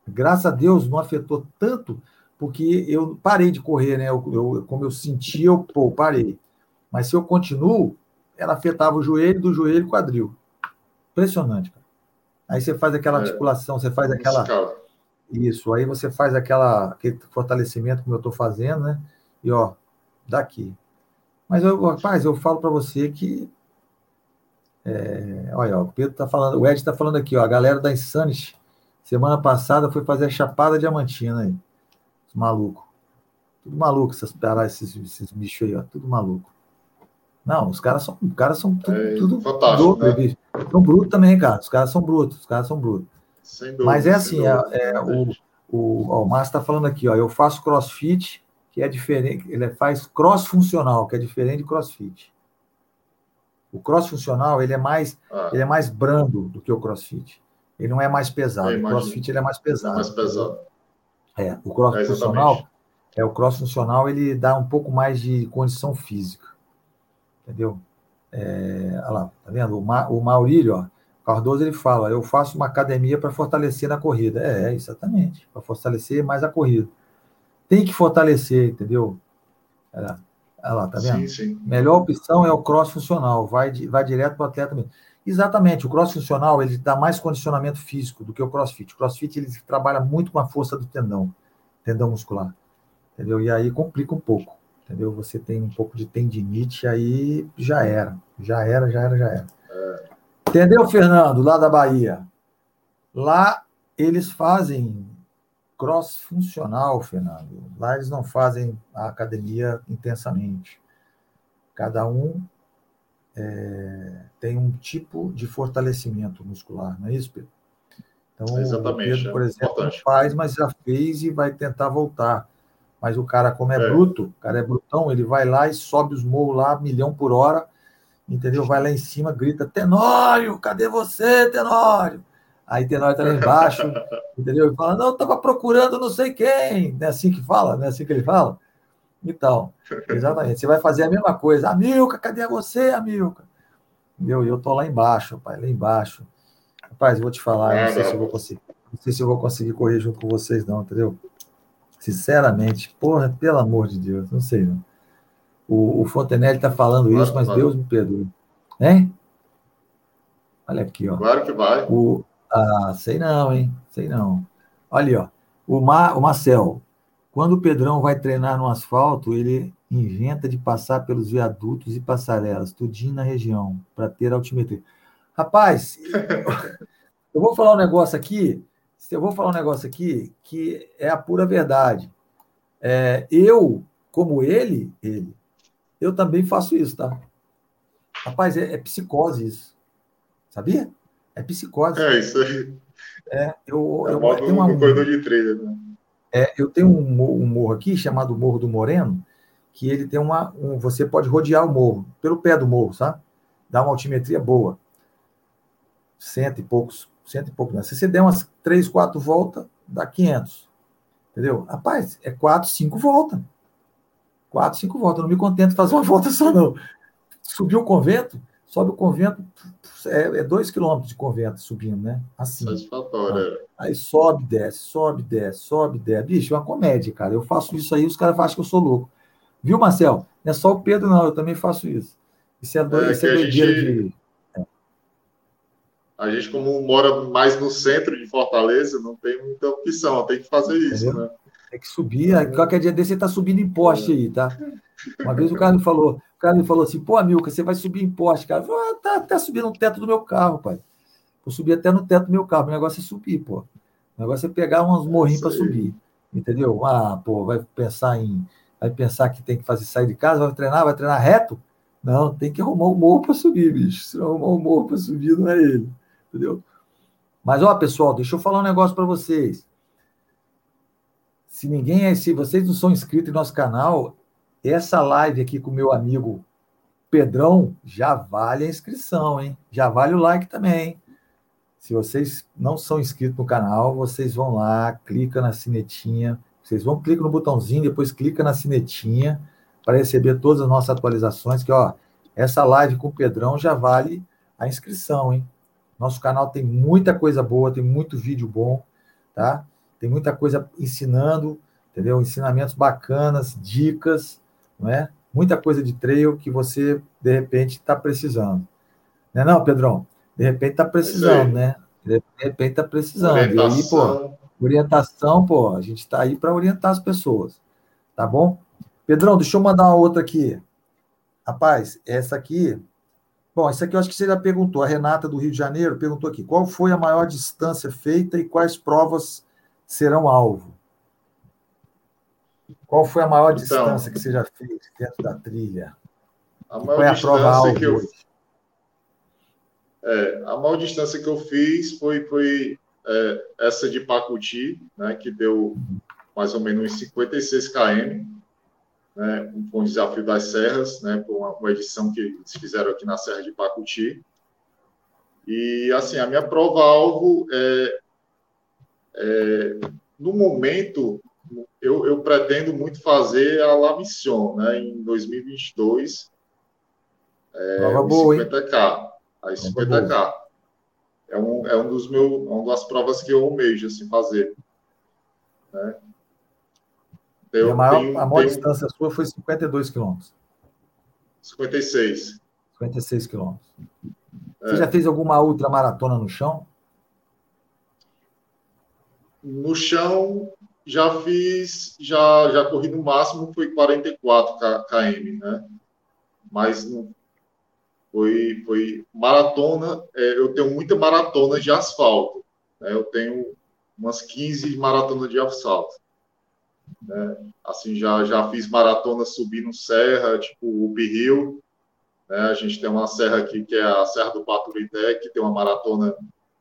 Graças a Deus não afetou tanto, porque eu parei de correr, né? Eu, eu, como eu senti, eu pô, parei. Mas se eu continuo, ela afetava o joelho, do joelho quadril. Impressionante, cara. Aí você faz aquela é. articulação, você faz aquela. Isso, aí você faz aquela, aquele fortalecimento como eu estou fazendo, né? E ó, daqui. Mas, eu, rapaz, eu falo para você que. É, olha, o Pedro está falando, o Ed está falando aqui, ó, a galera da Insanity, semana passada foi fazer a Chapada Diamantina aí. Maluco. Tudo maluco, essas, esses, esses bichos aí, ó, tudo maluco. Não, os caras são, os caras são tudo, é, tudo fantástico, né? São brutos também, cara. Os caras são brutos, os caras são brutos. Dúvida, Mas é assim, é, é, o, o, ó, o Márcio está falando aqui, ó, eu faço crossfit que é diferente, ele faz cross funcional, que é diferente de crossfit. O cross funcional, ele é mais, ah. ele é mais brando do que o crossfit. Ele não é mais pesado. O crossfit ele é mais pesado. mais pesado. É, o cross é funcional é o cross funcional, ele dá um pouco mais de condição física. Entendeu? É, olha lá, tá vendo? O, Ma, o Maurílio, ó, Cardoso, ele fala: eu faço uma academia para fortalecer na corrida. É, exatamente, para fortalecer mais a corrida tem que fortalecer, entendeu? Olha lá, tá vendo? Sim, sim. Melhor opção é o cross funcional, vai, vai direto para o atleta mesmo. Exatamente, o cross funcional ele dá mais condicionamento físico do que o crossfit. O crossfit ele trabalha muito com a força do tendão. tendão muscular. Entendeu? E aí complica um pouco. Entendeu? Você tem um pouco de tendinite, aí já era. Já era, já era, já era. É. Entendeu, Fernando? Lá da Bahia. Lá eles fazem cross funcional, Fernando. Lá eles não fazem a academia intensamente. Cada um é, tem um tipo de fortalecimento muscular, não é isso, Pedro? Então, Exatamente, o Pedro, por é exemplo, não faz, mas já fez e vai tentar voltar. Mas o cara, como é, é, bruto, o cara é brutão, ele vai lá e sobe os morros lá, milhão por hora, entendeu? Vai lá em cima, grita, Tenório, cadê você, Tenório? Aí Tenório tá lá embaixo, entendeu? Ele fala, não, eu tava procurando não sei quem. Não é assim que fala? Não é assim que ele fala? Então, exatamente. Você vai fazer a mesma coisa. Amilca, cadê você, Amilca? Meu, eu tô lá embaixo, pai, lá embaixo. Rapaz, eu vou te falar, não sei se eu vou conseguir. Não sei se eu vou conseguir correr junto com vocês, não, entendeu? Sinceramente, porra, pelo amor de Deus, não sei, não. O, o Fontenelle tá falando claro, isso, mas. Deus me perdoe. Hein? Olha aqui, ó. Claro que vai. O, ah, sei não, hein? Sei não. Olha ó. O, Mar, o Marcel, quando o Pedrão vai treinar no asfalto, ele inventa de passar pelos viadutos e passarelas, tudinho na região, para ter altimetria. Rapaz, eu vou falar um negócio aqui, eu vou falar um negócio aqui que é a pura verdade. É, eu, como ele, ele, eu também faço isso, tá? Rapaz, é, é psicose isso. Sabia? É psicose. É isso aí. É, eu, é eu, eu tenho uma, corredor de trilha, né? É, eu tenho um, um, morro aqui chamado Morro do Moreno, que ele tem uma. Um, você pode rodear o morro, pelo pé do morro, sabe? Dá uma altimetria boa. Cento e poucos, cento e poucos. Né? Se você der umas três, quatro voltas, dá 500. Entendeu? Rapaz, é quatro, cinco voltas. Quatro, cinco voltas. Eu não me contento de fazer uma volta só, não. Subiu o convento, sobe o convento, é, é dois quilômetros de convento subindo, né? Assim. Satisfatório. Aí, aí sobe, desce, sobe, desce, sobe, desce. Bicho, é uma comédia, cara. Eu faço isso aí, os caras acham que eu sou louco. Viu, Marcel? Não é só o Pedro, não, eu também faço isso. Isso é, do, é, isso é doideira gente, de. A gente, como mora mais no centro de Fortaleza, não tem muita opção, tem que fazer isso, Entendeu? né? Tem que subir. Qualquer dia desse você está subindo em poste aí, tá? Uma vez o cara me falou, cara me falou assim, pô, Milka, você vai subir em poste, cara. Eu falei, ah, tá até subindo no teto do meu carro, pai. Vou subir até no teto do meu carro. O negócio é subir, pô. O negócio é pegar uns morrinhos para subir. Entendeu? Ah, pô, vai pensar em. Vai pensar que tem que fazer sair de casa, vai treinar, vai treinar reto? Não, tem que arrumar um morro para subir, bicho. Se não arrumar um morro para subir, não é ele. Entendeu? Mas, ó, pessoal, deixa eu falar um negócio para vocês. Se ninguém é, se vocês não são inscritos no nosso canal, essa live aqui com meu amigo Pedrão já vale a inscrição, hein? Já vale o like também. Se vocês não são inscritos no canal, vocês vão lá, clica na sinetinha, vocês vão clicar no botãozinho, depois clica na sinetinha para receber todas as nossas atualizações, que ó, essa live com o Pedrão já vale a inscrição, hein? Nosso canal tem muita coisa boa, tem muito vídeo bom, tá? Tem muita coisa ensinando, entendeu? Ensinamentos bacanas, dicas, não é? Muita coisa de trail que você, de repente, está precisando. Não é não, Pedrão? De repente está precisando, né? De repente está precisando. Orientação. E aí, pô, orientação, pô, a gente está aí para orientar as pessoas. Tá bom? Pedrão, deixa eu mandar uma outra aqui. Rapaz, essa aqui. Bom, essa aqui eu acho que você já perguntou. A Renata do Rio de Janeiro perguntou aqui: qual foi a maior distância feita e quais provas serão alvo. Qual foi a maior então, distância que você já fez dentro da trilha? A maior foi a prova que eu, é, a maior distância que eu fiz foi, foi é, essa de Pacuti, né, que deu mais ou menos 56 km, né, com o desafio das serras, né, por uma, uma edição que eles fizeram aqui na Serra de Pacuti. E assim, a minha prova alvo é é, no momento, eu, eu, pretendo muito fazer a La Mission, né, em 2022. É, Prova boa, 50K. Aí 50K. É um, é um dos meus, é uma das provas que eu almejo assim, fazer. Né? Eu, a maior, tenho, a maior tenho... distância sua foi 52 quilômetros. 56. 56 quilômetros. É. Você já fez alguma ultramaratona no chão? No chão, já fiz, já, já corri no máximo foi 44 km, né? Mas não, foi, foi maratona, é, eu tenho muita maratona de asfalto, né? Eu tenho umas 15 maratonas de asfalto. Né? Assim, já, já fiz maratona subindo serra, tipo o né? A gente tem uma serra aqui que é a Serra do Paturité, que tem uma maratona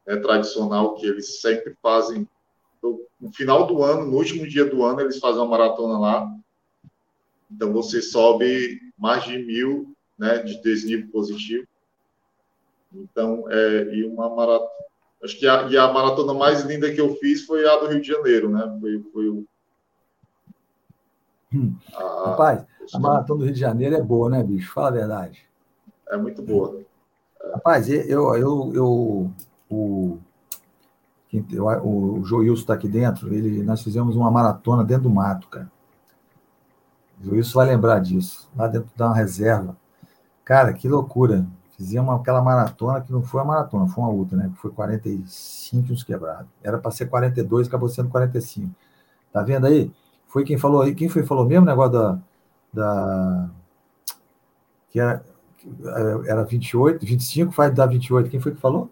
né, tradicional que eles sempre fazem no final do ano, no último dia do ano, eles fazem uma maratona lá. Então você sobe mais de mil né, de desnível positivo. Então, é, e uma maratona. Acho que a, e a maratona mais linda que eu fiz foi a do Rio de Janeiro, né? Foi, foi o. Hum. A, Rapaz, a maratona do Rio de Janeiro é boa, né, bicho? Fala a verdade. É muito boa. Rapaz, eu, eu, eu, o, o Joilson está aqui dentro, ele, nós fizemos uma maratona dentro do mato, cara. O Joilson vai lembrar disso, lá dentro da reserva. Cara, que loucura. Fizemos aquela maratona que não foi uma maratona, foi uma outra, né? Foi 45 uns quebrados. Era para ser 42, acabou sendo 45. Tá vendo aí? Foi quem falou aí, quem foi falou mesmo o negócio da, da que era era 28, 25, faz dar 28. Quem foi que falou?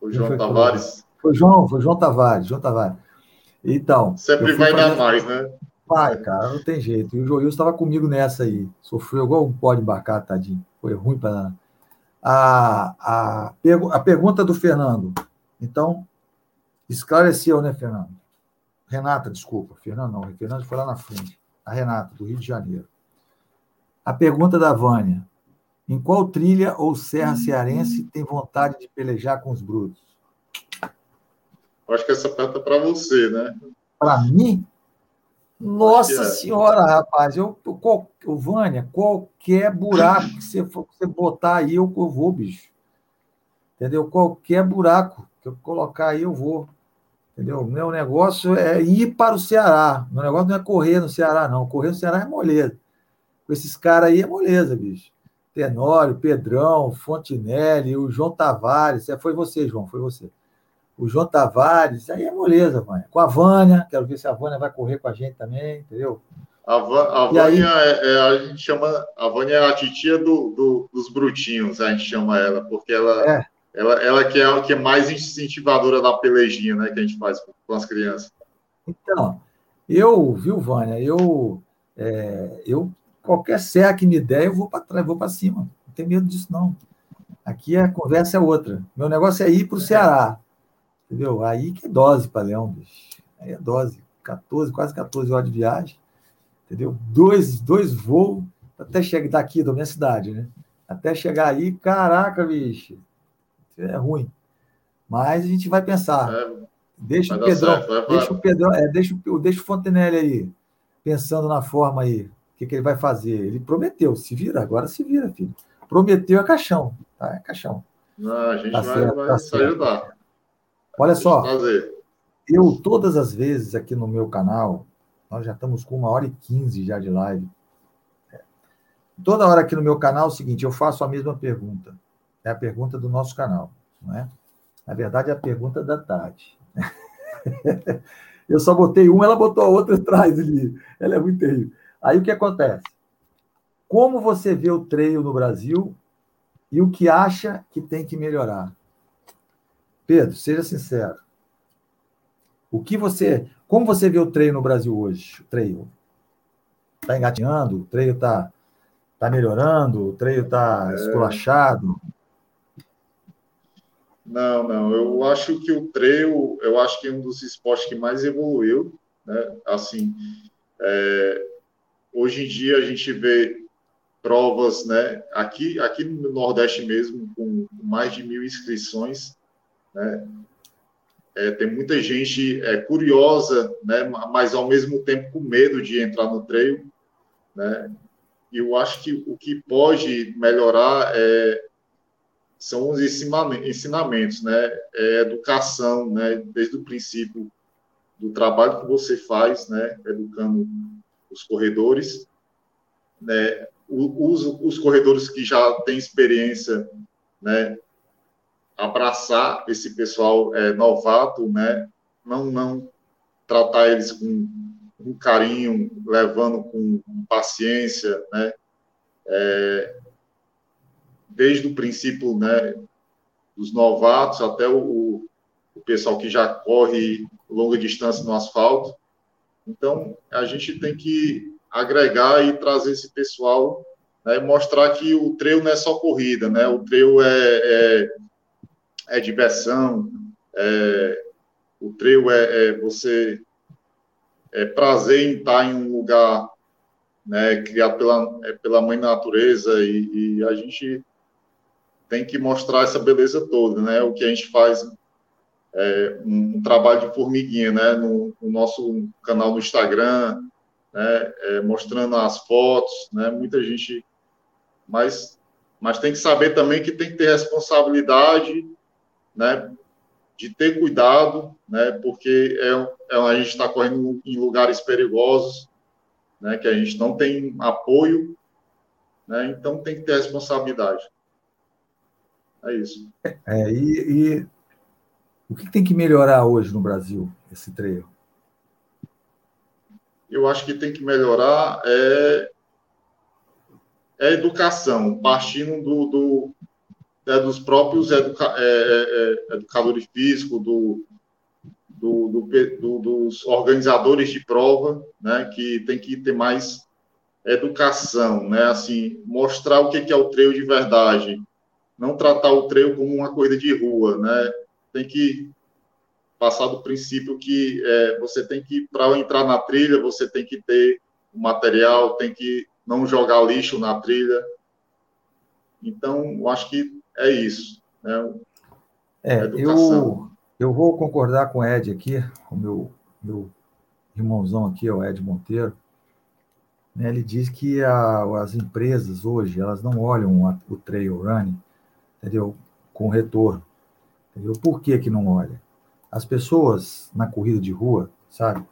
O João Tavares. Foi João, foi João Tavares, João Tavares. Então. Sempre vai dar mais, né? Vai, cara, não tem jeito. E o Joilson estava comigo nessa aí. Sofreu igual um pó de embarcar, tadinho. Foi ruim para a, a, a pergunta do Fernando. Então, esclareceu, né, Fernando? Renata, desculpa. Fernando não, o Fernando foi lá na frente. A Renata, do Rio de Janeiro. A pergunta da Vânia. Em qual trilha ou serra cearense tem vontade de pelejar com os brutos? Eu acho que essa pergunta é para você, né? Para mim? Nossa é. senhora, rapaz, eu, qual, Vânia, qualquer buraco que você, for, você botar aí, eu, eu vou, bicho. Entendeu? Qualquer buraco que eu colocar aí, eu vou. Entendeu? Meu negócio é ir para o Ceará. Meu negócio não é correr no Ceará, não. Correr no Ceará é moleza. Com esses caras aí é moleza, bicho. Tenório, Pedrão, Fontinelli, o João Tavares. É, foi você, João, foi você. O João Tavares, aí é moleza, Vânia. Com a Vânia, quero ver se a Vânia vai correr com a gente também, entendeu? A, a Vânia, aí... é, é, a gente chama, a Vânia é a titia do, do, dos brutinhos, a gente chama ela, porque ela, é. ela, ela que é, que é mais incentivadora da pelejinha, né, que a gente faz com as crianças. Então, eu, viu, Vânia, eu, é, eu Qualquer serra que me der, eu vou para trás, vou para cima. Não tem medo disso, não. Aqui a conversa é outra. Meu negócio é ir para o Ceará. Entendeu? Aí que é dose para Leão, bicho. Aí é dose. 14, quase 14 horas de viagem. Entendeu? Dois, dois voos até chegar daqui da minha cidade, né? Até chegar aí, caraca, bicho. É ruim. Mas a gente vai pensar. É, deixa, o Pedrão, certo, deixa o Pedrão, é, deixa, deixa o Fontenelle aí, pensando na forma aí que, que ele vai fazer? Ele prometeu, se vira, agora se vira, filho. Prometeu é caixão, tá? É caixão. Não, a gente tá vai, certo, vai tá ajudar. Olha só, eu todas as vezes aqui no meu canal, nós já estamos com uma hora e quinze já de live. Toda hora aqui no meu canal é o seguinte, eu faço a mesma pergunta. É a pergunta do nosso canal, não é? Na verdade, é a pergunta da Tati. eu só botei uma, ela botou a outra atrás ali. Ela é muito terrível. Aí o que acontece? Como você vê o treino no Brasil e o que acha que tem que melhorar? Pedro, seja sincero. O que você, como você vê o treino no Brasil hoje? O treino está engatinhando, o treino está tá melhorando, o treino está é... esculachado. Não, não. Eu acho que o treino, eu acho que é um dos esportes que mais evoluiu, né? Assim, é, Hoje em dia a gente vê provas, né? Aqui, aqui no Nordeste mesmo, com mais de mil inscrições, né? É, tem muita gente é, curiosa, né? Mas ao mesmo tempo com medo de entrar no treino, né? E eu acho que o que pode melhorar é, são os ensinamentos, né? É educação, né? Desde o princípio do trabalho que você faz, né? Educando os corredores, né, os, os corredores que já têm experiência, né, abraçar esse pessoal é, novato, né, não, não, tratar eles com, com carinho, levando com paciência, né? É, desde o princípio, né, dos novatos até o, o pessoal que já corre longa distância no asfalto. Então, a gente tem que agregar e trazer esse pessoal né, mostrar que o trail não é só corrida, né? O trail é, é, é diversão, é, o trail é, é, você é prazer em estar em um lugar né, criado pela, é, pela mãe natureza e, e, a gente tem que mostrar essa beleza toda, né? O que a gente faz é um, trabalho de formiguinha, né? No, no nosso canal no Instagram, né? É, mostrando as fotos, né? Muita gente, mas, mas tem que saber também que tem que ter responsabilidade, né? De ter cuidado, né? Porque é, é a gente está correndo em lugares perigosos, né? Que a gente não tem apoio, né? Então tem que ter responsabilidade. É isso. É, e, e o que tem que melhorar hoje no Brasil esse treino? eu acho que tem que melhorar é, é a educação, partindo do, do é, dos próprios educa, é, é, é educadores físicos, do, do, do, dos organizadores de prova, né, que tem que ter mais educação, né, assim, mostrar o que é o treino de verdade, não tratar o treino como uma corrida de rua, né, tem que passar do princípio que é, você tem que, para entrar na trilha, você tem que ter o material, tem que não jogar lixo na trilha. Então, eu acho que é isso. Né? É, eu, eu vou concordar com o Ed aqui, com o meu, meu irmãozão aqui, o Ed Monteiro. Né? Ele diz que a, as empresas hoje, elas não olham a, o trail running, entendeu? Com retorno. Entendeu? Por que que não olha? as pessoas na corrida de rua, sabe?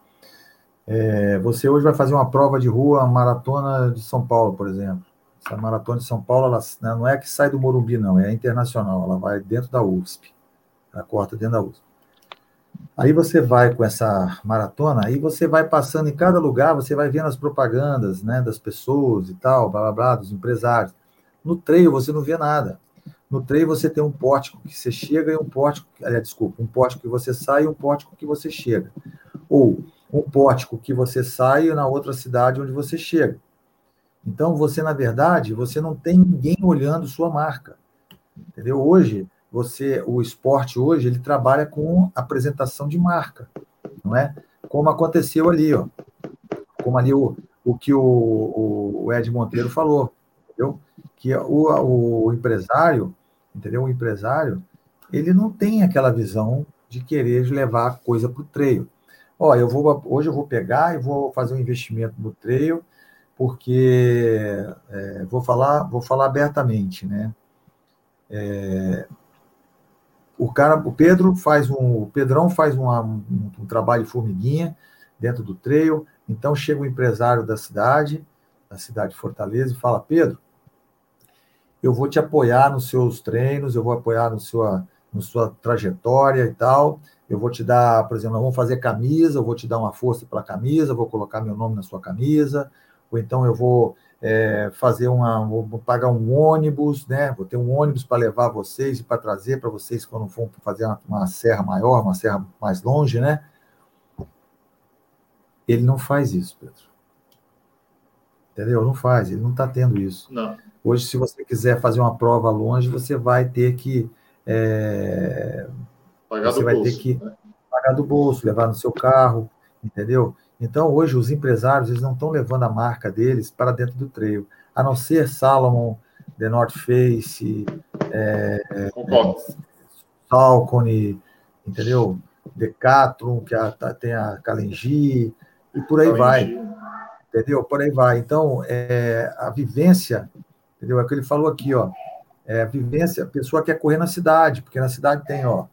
É, você hoje vai fazer uma prova de rua, a maratona de São Paulo, por exemplo. Essa maratona de São Paulo, ela, né, não é que sai do Morumbi, não, é internacional. Ela vai dentro da USP. Ela corta dentro da USP. Aí você vai com essa maratona, aí você vai passando em cada lugar, você vai vendo as propagandas, né, das pessoas e tal, blá blá blá, dos empresários. No treino você não vê nada. No trem você tem um pórtico que você chega e um pórtico, aliás, desculpa, um pórtico que você sai e um pórtico que você chega. Ou um pórtico que você sai na outra cidade onde você chega. Então, você, na verdade, você não tem ninguém olhando sua marca. Entendeu? Hoje, você, o esporte hoje, ele trabalha com apresentação de marca, não é? Como aconteceu ali, ó. Como ali o, o que o, o Ed Monteiro falou, entendeu? Que o, o empresário, entendeu? O empresário, ele não tem aquela visão de querer levar a coisa para o treino. Ó, eu vou, hoje eu vou pegar e vou fazer um investimento no treino, porque é, vou falar, vou falar abertamente, né? É, o cara, o Pedro faz um, o Pedrão faz uma, um, um, trabalho de formiguinha dentro do trail. Então chega o um empresário da cidade, da cidade de Fortaleza, e fala: Pedro, eu vou te apoiar nos seus treinos, eu vou apoiar no sua, no sua trajetória e tal. Eu vou te dar, por exemplo, nós vamos fazer camisa, eu vou te dar uma força pela camisa, vou colocar meu nome na sua camisa, ou então eu vou é, fazer uma, vou pagar um ônibus, né? Vou ter um ônibus para levar vocês e para trazer para vocês quando for fazer uma, uma serra maior, uma serra mais longe, né? Ele não faz isso, Pedro. Entendeu? Não faz, ele não está tendo isso. Não. Hoje, se você quiser fazer uma prova longe, você vai ter que. É, pagar você vai bolso, ter que né? pagar do bolso, levar no seu carro, entendeu? Então, hoje, os empresários eles não estão levando a marca deles para dentro do trail, a não ser Salomon, The North Face, é, Salcone, entendeu? Decathlon, que a, tem a Kalenji, e por aí vai entendeu? Por aí vai. Então, é, a vivência, entendeu? É o que ele falou aqui, ó. É, vivência, a pessoa quer correr na cidade, porque na cidade tem, ó,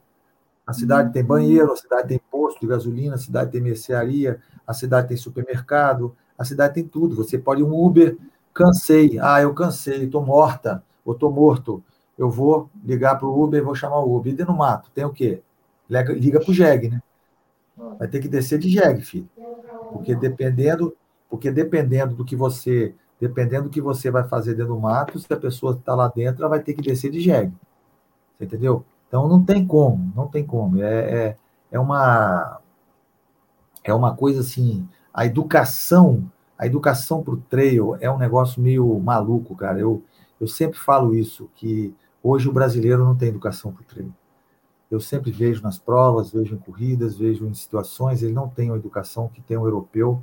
a cidade tem banheiro, a cidade tem posto de gasolina, a cidade tem mercearia, a cidade tem supermercado, a cidade tem tudo. Você pode ir um Uber, cansei, ah, eu cansei, estou morta, ou estou morto. Eu vou ligar para o Uber vou chamar o Uber. E no mato, tem o quê? Liga, para o JEG, né? Vai ter que descer de jegue, filho. Porque dependendo, porque dependendo do que você, dependendo do que você vai fazer dentro do mato, se a pessoa está lá dentro, ela vai ter que descer de jegue. Entendeu? Então não tem como, não tem como. É, é, é uma é uma coisa assim, a educação, a educação para o trail é um negócio meio maluco, cara. Eu, eu sempre falo isso, que hoje o brasileiro não tem educação para o trail. Eu sempre vejo nas provas, vejo em corridas, vejo em situações, ele não tem uma educação que tem um europeu,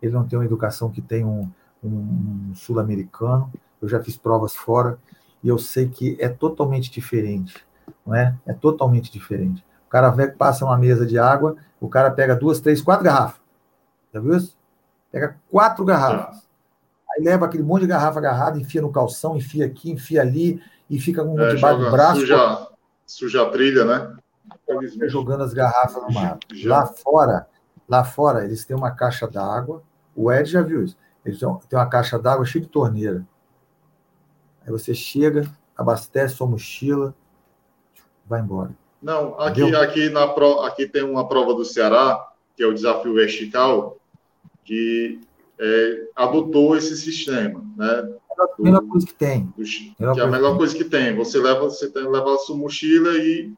ele não tem uma educação que tem um, um, um sul-americano. Eu já fiz provas fora e eu sei que é totalmente diferente, não é? É totalmente diferente. O cara passa uma mesa de água, o cara pega duas, três, quatro garrafas. Já viu isso? Pega quatro garrafas. Aí leva aquele monte de garrafa agarrada, enfia no calção, enfia aqui, enfia ali, e fica com um é, debaixo do braço. Suja, suja a trilha, né? Jogando as garrafas no mar. Lá fora, lá fora, eles têm uma caixa d'água. O Ed já viu isso. Eles têm uma caixa d'água cheia de torneira. Aí você chega, abastece sua mochila, vai embora. Não, aqui, aqui, na pro, aqui tem uma prova do Ceará, que é o desafio vertical, que é, adotou esse sistema, né? É a melhor coisa que tem. Do, que é a melhor coisa que tem. Você leva, você tem que levar a sua mochila e,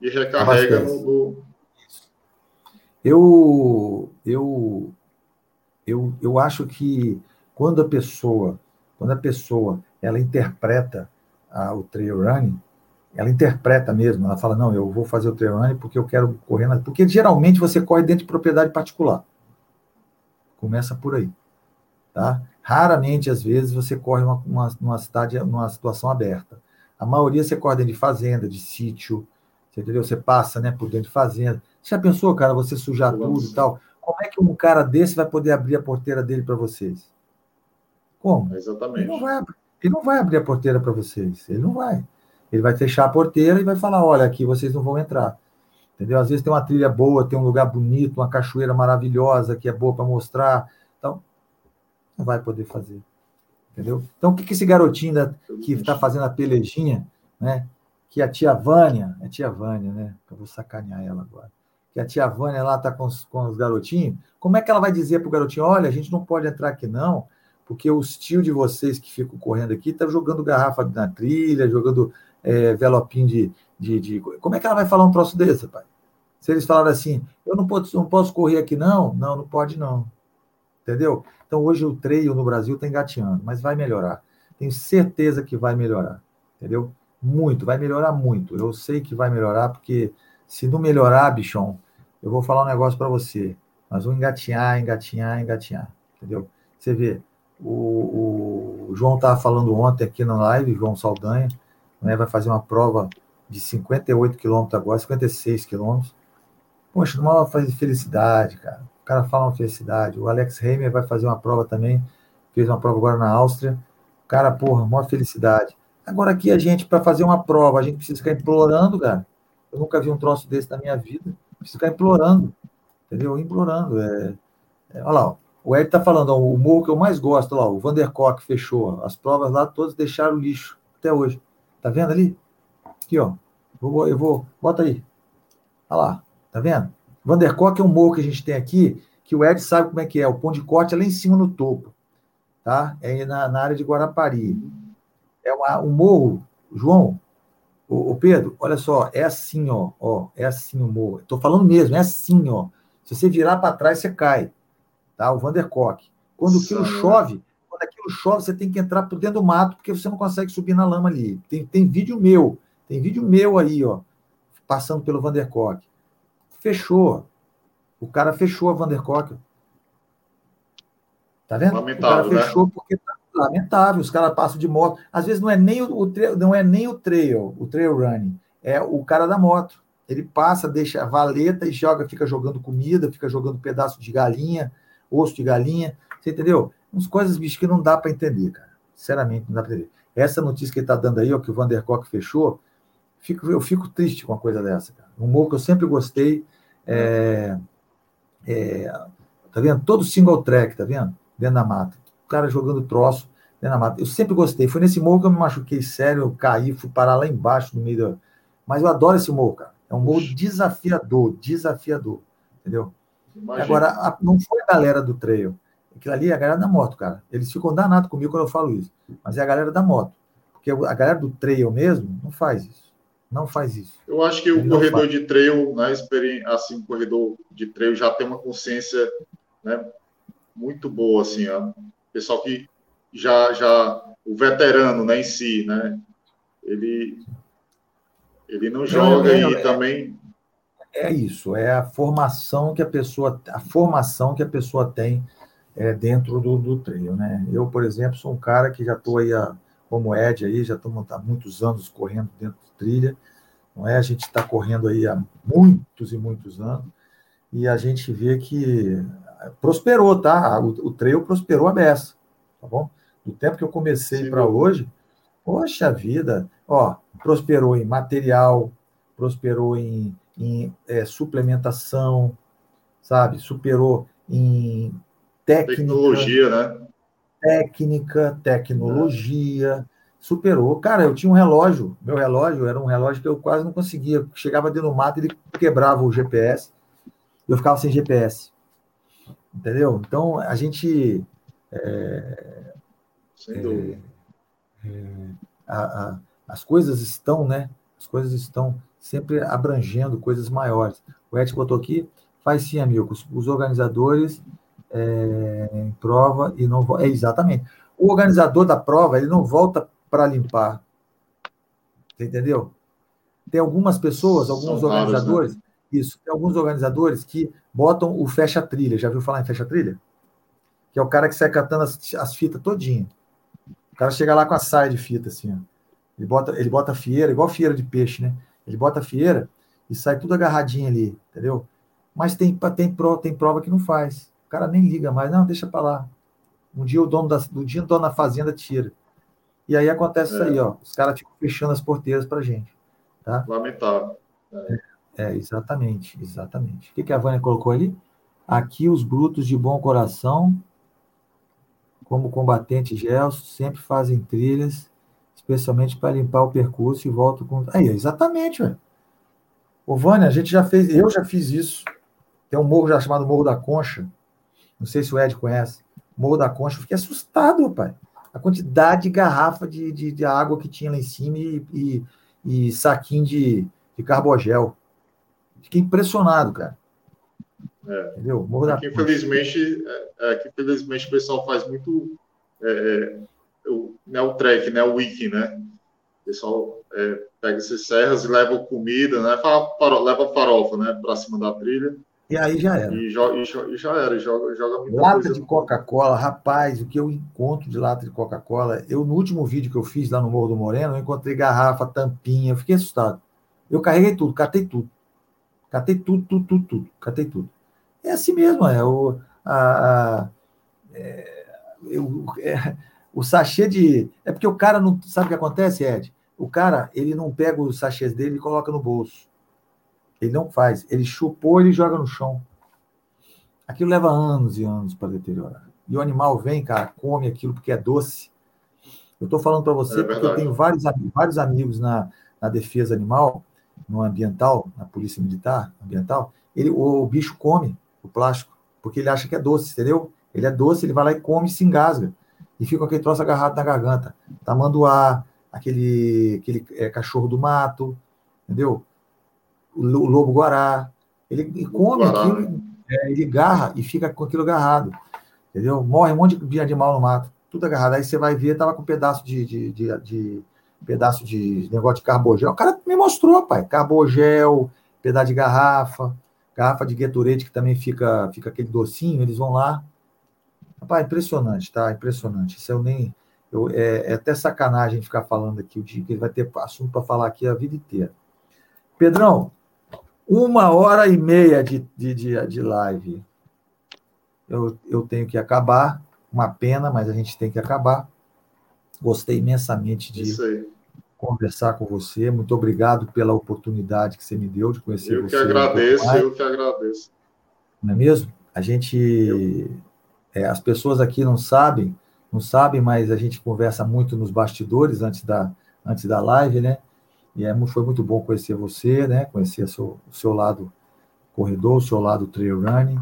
e recarrega no. Do... Eu, eu, eu, eu acho que quando a pessoa, quando a pessoa ela interpreta a, o trail running, ela interpreta mesmo, ela fala, não, eu vou fazer o trail running porque eu quero correr, na... porque geralmente você corre dentro de propriedade particular. Começa por aí, tá? Raramente, às vezes, você corre uma, uma, numa cidade, numa situação aberta. A maioria você corre dentro de fazenda, de sítio, você entendeu? Você passa, né, por dentro de fazenda. Você já pensou, cara, você sujar tudo e tal? Como é que um cara desse vai poder abrir a porteira dele para vocês? Como? Exatamente. Ele não vai, ele não vai abrir a porteira para vocês. Ele não vai. Ele vai fechar a porteira e vai falar: olha, aqui vocês não vão entrar. Entendeu? Às vezes tem uma trilha boa, tem um lugar bonito, uma cachoeira maravilhosa que é boa para mostrar. Então, não vai poder fazer. Entendeu? Então, o que, que esse garotinho da, que está fazendo a pelejinha, né? Que a tia Vânia, é tia Vânia, né? Eu vou sacanear ela agora. Que a tia Vânia lá está com, com os garotinhos. Como é que ela vai dizer para o garotinho: olha, a gente não pode entrar aqui, não, porque os tio de vocês que ficam correndo aqui estão tá jogando garrafa na trilha, jogando é, velopim de, de, de, Como é que ela vai falar um troço desse, pai? Se eles falaram assim, eu não posso, não posso correr aqui, não? Não, não pode, não. Entendeu? Então, hoje o trail no Brasil está engateando, mas vai melhorar. Tenho certeza que vai melhorar. Entendeu? Muito, vai melhorar muito. Eu sei que vai melhorar, porque se não melhorar, bichão, eu vou falar um negócio para você. Nós vamos engatinhar, engatinhar, engatinhar. Entendeu? Você vê, o, o João estava falando ontem aqui na live, João Saldanha, né, vai fazer uma prova de 58 quilômetros agora, 56 quilômetros. Poxa, uma felicidade, cara. O cara fala uma felicidade. O Alex Heimer vai fazer uma prova também, fez uma prova agora na Áustria. Cara, porra, uma felicidade. Agora aqui a gente, para fazer uma prova, a gente precisa ficar implorando, cara. Eu nunca vi um troço desse na minha vida. Precisa ficar implorando, entendeu? Implorando. É, é, olha lá, o Ed tá falando, ó, o morro que eu mais gosto, lá, o Vandercock fechou. As provas lá todas deixaram lixo até hoje. Tá vendo ali? Aqui, ó. Vou, eu vou, bota aí. Olha lá, tá vendo? Vandercock é um morro que a gente tem aqui, que o Ed sabe como é que é. O ponto de corte é lá em cima no topo, tá? É na, na área de Guarapari. É uma, um morro, João, o, o, Pedro, olha só, é assim, ó, ó, é assim o morro. Estou falando mesmo, é assim, ó. Se você virar para trás, você cai, tá? O Vandercock. Quando aquilo chove, quando aquilo chove, você tem que entrar por dentro do mato, porque você não consegue subir na lama ali. Tem, tem vídeo meu, tem vídeo meu aí, ó, passando pelo Vandercock. Fechou. O cara fechou a Vandercock. Tá vendo? Lamentável, o cara fechou né? porque tá lamentável. Os caras passam de moto. Às vezes não é nem o, o não é nem o trail, o trail running, é o cara da moto. Ele passa, deixa a valeta e joga, fica jogando comida, fica jogando pedaço de galinha, osso de galinha. Você entendeu? Umas coisas, bicho, que não dá para entender, cara. Sinceramente, não dá para entender. Essa notícia que ele está dando aí, ó, que o Vandercock fechou, fico, eu fico triste com uma coisa dessa, cara. Um humor que eu sempre gostei. É, é, tá vendo? Todo single track, tá vendo? Dentro da mata. Cara jogando troço dentro da mata. Eu sempre gostei. Foi nesse morro que eu me machuquei sério, eu caí, fui parar lá embaixo, no meio da. Mas eu adoro esse morro, cara. É um morro desafiador, desafiador. entendeu? Imagina. Agora, a, não foi a galera do trail. Aquilo ali é a galera da moto, cara. Eles ficam danados comigo quando eu falo isso. Mas é a galera da moto. Porque a galera do trail mesmo não faz isso. Não faz isso. Eu acho que o corredor de trail, né, assim, o corredor de trail já tem uma consciência né, muito boa, assim, ó. Pessoal que já, já, o veterano, né, em si, né, ele, ele não joga não, e também é isso, é a formação que a pessoa, a formação que a pessoa tem é, dentro do, do trail, né? Eu, por exemplo, sou um cara que já estou aí, a, como Ed aí, já estou há muitos anos correndo dentro de trilha, não é? A gente está correndo aí há muitos e muitos anos e a gente vê que prosperou, tá? O, o trail prosperou a beça, tá bom? Do tempo que eu comecei para hoje, poxa vida, ó, prosperou em material, prosperou em em é, suplementação, sabe? Superou em técnica. Tecnologia, né? Técnica, tecnologia. É. Superou. Cara, eu tinha um relógio. Meu relógio era um relógio que eu quase não conseguia. Chegava dentro do mato, ele quebrava o GPS. Eu ficava sem GPS. Entendeu? Então, a gente. É, sem dúvida. É, é a, a, as coisas estão, né? As coisas estão sempre abrangendo coisas maiores. O Ed botou aqui, faz sim, amigo, os, os organizadores é, em prova e não é exatamente. O organizador da prova ele não volta para limpar, Você entendeu? Tem algumas pessoas, alguns São organizadores, né? Isso, tem alguns organizadores que botam o fecha trilha. Já viu falar em fecha trilha? Que é o cara que sai catando as, as fitas todinha. O cara chega lá com a saia de fita assim, ó. Ele bota, ele bota fieira, igual fieira de peixe, né? Ele bota a fieira e sai tudo agarradinho ali, entendeu? Mas tem, tem, tem prova que não faz. O cara nem liga mais, não, deixa para lá. Um dia o dono da, um dia o dono da fazenda tira. E aí acontece é. isso aí, ó. Os caras ficam fechando as porteiras para gente. Tá? Lamentável. É. é, exatamente, exatamente. O que, que a Vânia colocou ali? Aqui os brutos de bom coração, como combatente Gelson, sempre fazem trilhas especialmente para limpar o percurso e volto com. Aí, exatamente, velho. Ô, Vânia, a gente já fez, eu já fiz isso. Tem um morro já chamado Morro da Concha. Não sei se o Ed conhece. Morro da Concha, eu fiquei assustado, pai. A quantidade de garrafa de, de, de água que tinha lá em cima e, e, e saquinho de, de carbogel. Fiquei impressionado, cara. É. Entendeu? Morro da infelizmente, é, é, que infelizmente o pessoal faz muito é, o, né, o trek, né, o wiki, né? O pessoal é, pega essas serras e leva comida, né? Leva farofa, né? Para cima da trilha. E aí já era. E, jo, e, jo, e já era, joga, joga muita Lata coisa. de Coca-Cola, rapaz, o que eu encontro de lata de Coca-Cola, eu no último vídeo que eu fiz lá no Morro do Moreno, eu encontrei garrafa, tampinha, eu fiquei assustado. Eu carreguei tudo, catei tudo. Catei tudo, tudo, tudo, tudo. Catei tudo. É assim mesmo, é. O, a, a é, eu, é, o sachê de. É porque o cara não. Sabe o que acontece, Ed? O cara, ele não pega os sachês dele e coloca no bolso. Ele não faz. Ele chupou e joga no chão. Aquilo leva anos e anos para deteriorar. E o animal vem, cara, come aquilo porque é doce. Eu estou falando para você é porque eu tenho vários, vários amigos na, na defesa animal, no ambiental, na polícia militar ambiental. Ele, o, o bicho come o plástico porque ele acha que é doce, entendeu? Ele é doce, ele vai lá e come e se engasga e fica aquele troço agarrado na garganta. Tamanduá, aquele, aquele é, cachorro do mato, entendeu? O, o lobo guará. Ele come guará. aquilo, é, ele garra e fica com aquilo agarrado. Entendeu? Morre um monte de animal no mato, tudo agarrado. Aí você vai ver, tava com um pedaço de, de, de, de pedaço de negócio de carbogel. O cara me mostrou, pai. Carbogel, pedaço de garrafa, garrafa de Gatorade que também fica, fica aquele docinho, eles vão lá, Rapaz, impressionante, tá? Impressionante. Isso eu nem. Eu, é, é até sacanagem ficar falando aqui o dia que ele vai ter assunto para falar aqui a vida inteira. Pedrão, uma hora e meia de, de, de, de live. Eu, eu tenho que acabar. Uma pena, mas a gente tem que acabar. Gostei imensamente de conversar com você. Muito obrigado pela oportunidade que você me deu de conhecer eu você. Eu que agradeço, um eu que agradeço. Não é mesmo? A gente. É, as pessoas aqui não sabem, não sabem, mas a gente conversa muito nos bastidores antes da, antes da live, né? E é, foi muito bom conhecer você, né? Conhecer seu, o seu lado corredor, o seu lado trail running,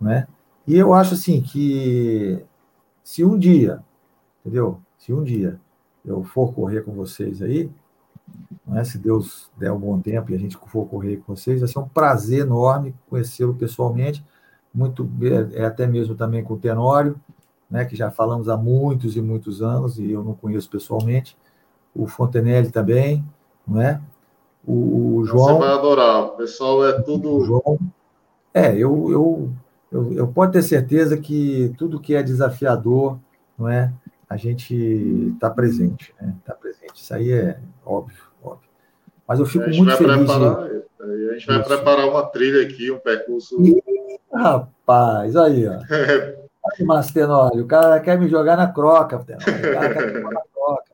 né? E eu acho assim que se um dia, entendeu? Se um dia eu for correr com vocês aí, né? se Deus der um bom tempo e a gente for correr com vocês, vai ser um prazer enorme conhecê-lo pessoalmente, muito é, é até mesmo também com o Tenório, né? Que já falamos há muitos e muitos anos e eu não conheço pessoalmente, o Fontenelle também, não é? O, o João. Você vai adorar, o pessoal é tudo. João, é, eu, eu, eu, eu pode ter certeza que tudo que é desafiador, não é? A gente está presente, né? Está presente. Isso aí é óbvio, óbvio. Mas eu fico muito feliz. Preparar, de... A gente vai Isso. preparar uma trilha aqui, um percurso. Ih, rapaz, aí, ó. O cara quer me jogar na croca, o cara quer me jogar na croca.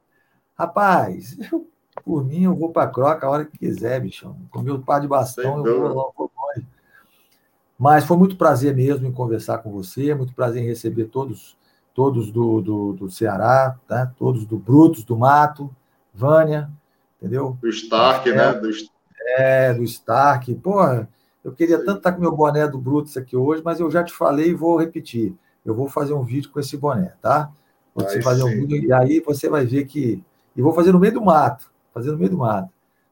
Rapaz, eu por mim, eu vou para a croca a hora que quiser, bichão. Com meu par de bastão, eu vou, lá, vou longe. Mas foi muito prazer mesmo em conversar com você, muito prazer em receber todos todos do, do, do Ceará, tá? todos do Brutos, do Mato, Vânia, entendeu? Do Stark, é, né? Do... É, do Stark. Porra, eu queria tanto estar com meu boné do Brutus aqui hoje, mas eu já te falei e vou repetir. Eu vou fazer um vídeo com esse boné, tá? Vou você fazer um vídeo, e aí você vai ver que. E vou fazer no meio do mato fazer no meio do mato.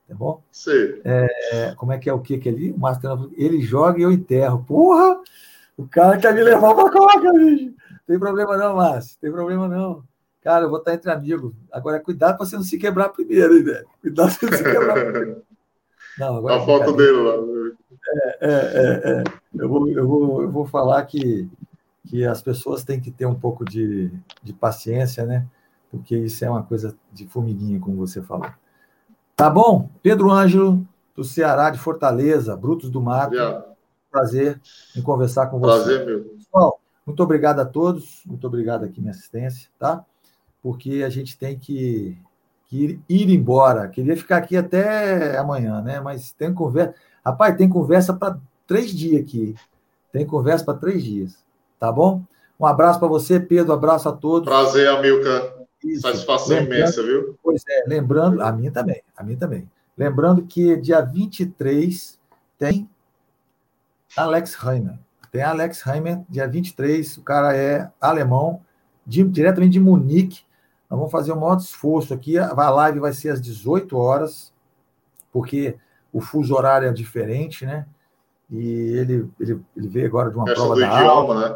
Tá bom? Sim. É, como é que é o que que ele? O ele joga e eu enterro. Porra! O cara quer me levar para coca, bicho. Tem problema não, Márcio. Tem problema não. Cara, eu vou estar entre amigos. Agora, cuidado para você não se quebrar primeiro, hein, velho? Cuidado para você não se quebrar primeiro. Não, agora, a foto dele lá. É, é, é, é, Eu, vou, eu, vou, eu vou falar que, que as pessoas têm que ter um pouco de, de paciência, né? Porque isso é uma coisa de formiguinha, como você falou. Tá bom? Pedro Ângelo, do Ceará, de Fortaleza, Brutos do Mato. Obrigado. Prazer em conversar com você. Prazer, meu. Muito obrigado a todos. Muito obrigado aqui, minha assistência, tá? Porque a gente tem que, que ir, ir, embora. Queria ficar aqui até amanhã, né? Mas tem conversa. Rapaz, tem conversa para três dias aqui. Tem conversa para três dias. Tá bom? Um abraço para você, Pedro. Um abraço a todos. Prazer, Amilcar. Isso. Satisfação lembrando, imensa, viu? Pois é, lembrando, a minha também, a minha também. Lembrando que dia 23 tem Alex Heimer. Tem Alex Heimer, dia 23, o cara é alemão, de, diretamente de Munique. Nós vamos fazer o maior esforço aqui. A live vai ser às 18 horas, porque o fuso horário é diferente, né? E ele, ele, ele veio agora de uma Questão prova da idioma, aula.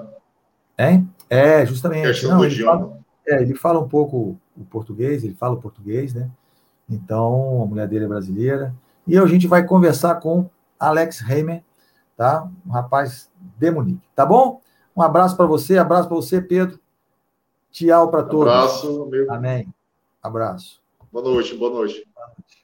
né? Hein? É, justamente. Questão Não, do idioma. Fala, é, ele fala um pouco o português, ele fala o português, né? Então, a mulher dele é brasileira. E a gente vai conversar com Alex Heimer, tá? Um rapaz de Munique, tá bom? Um abraço para você, abraço para você, Pedro. Tchau para todos. Abraço, meu. Amém. Abraço. Boa noite, boa noite. Boa noite.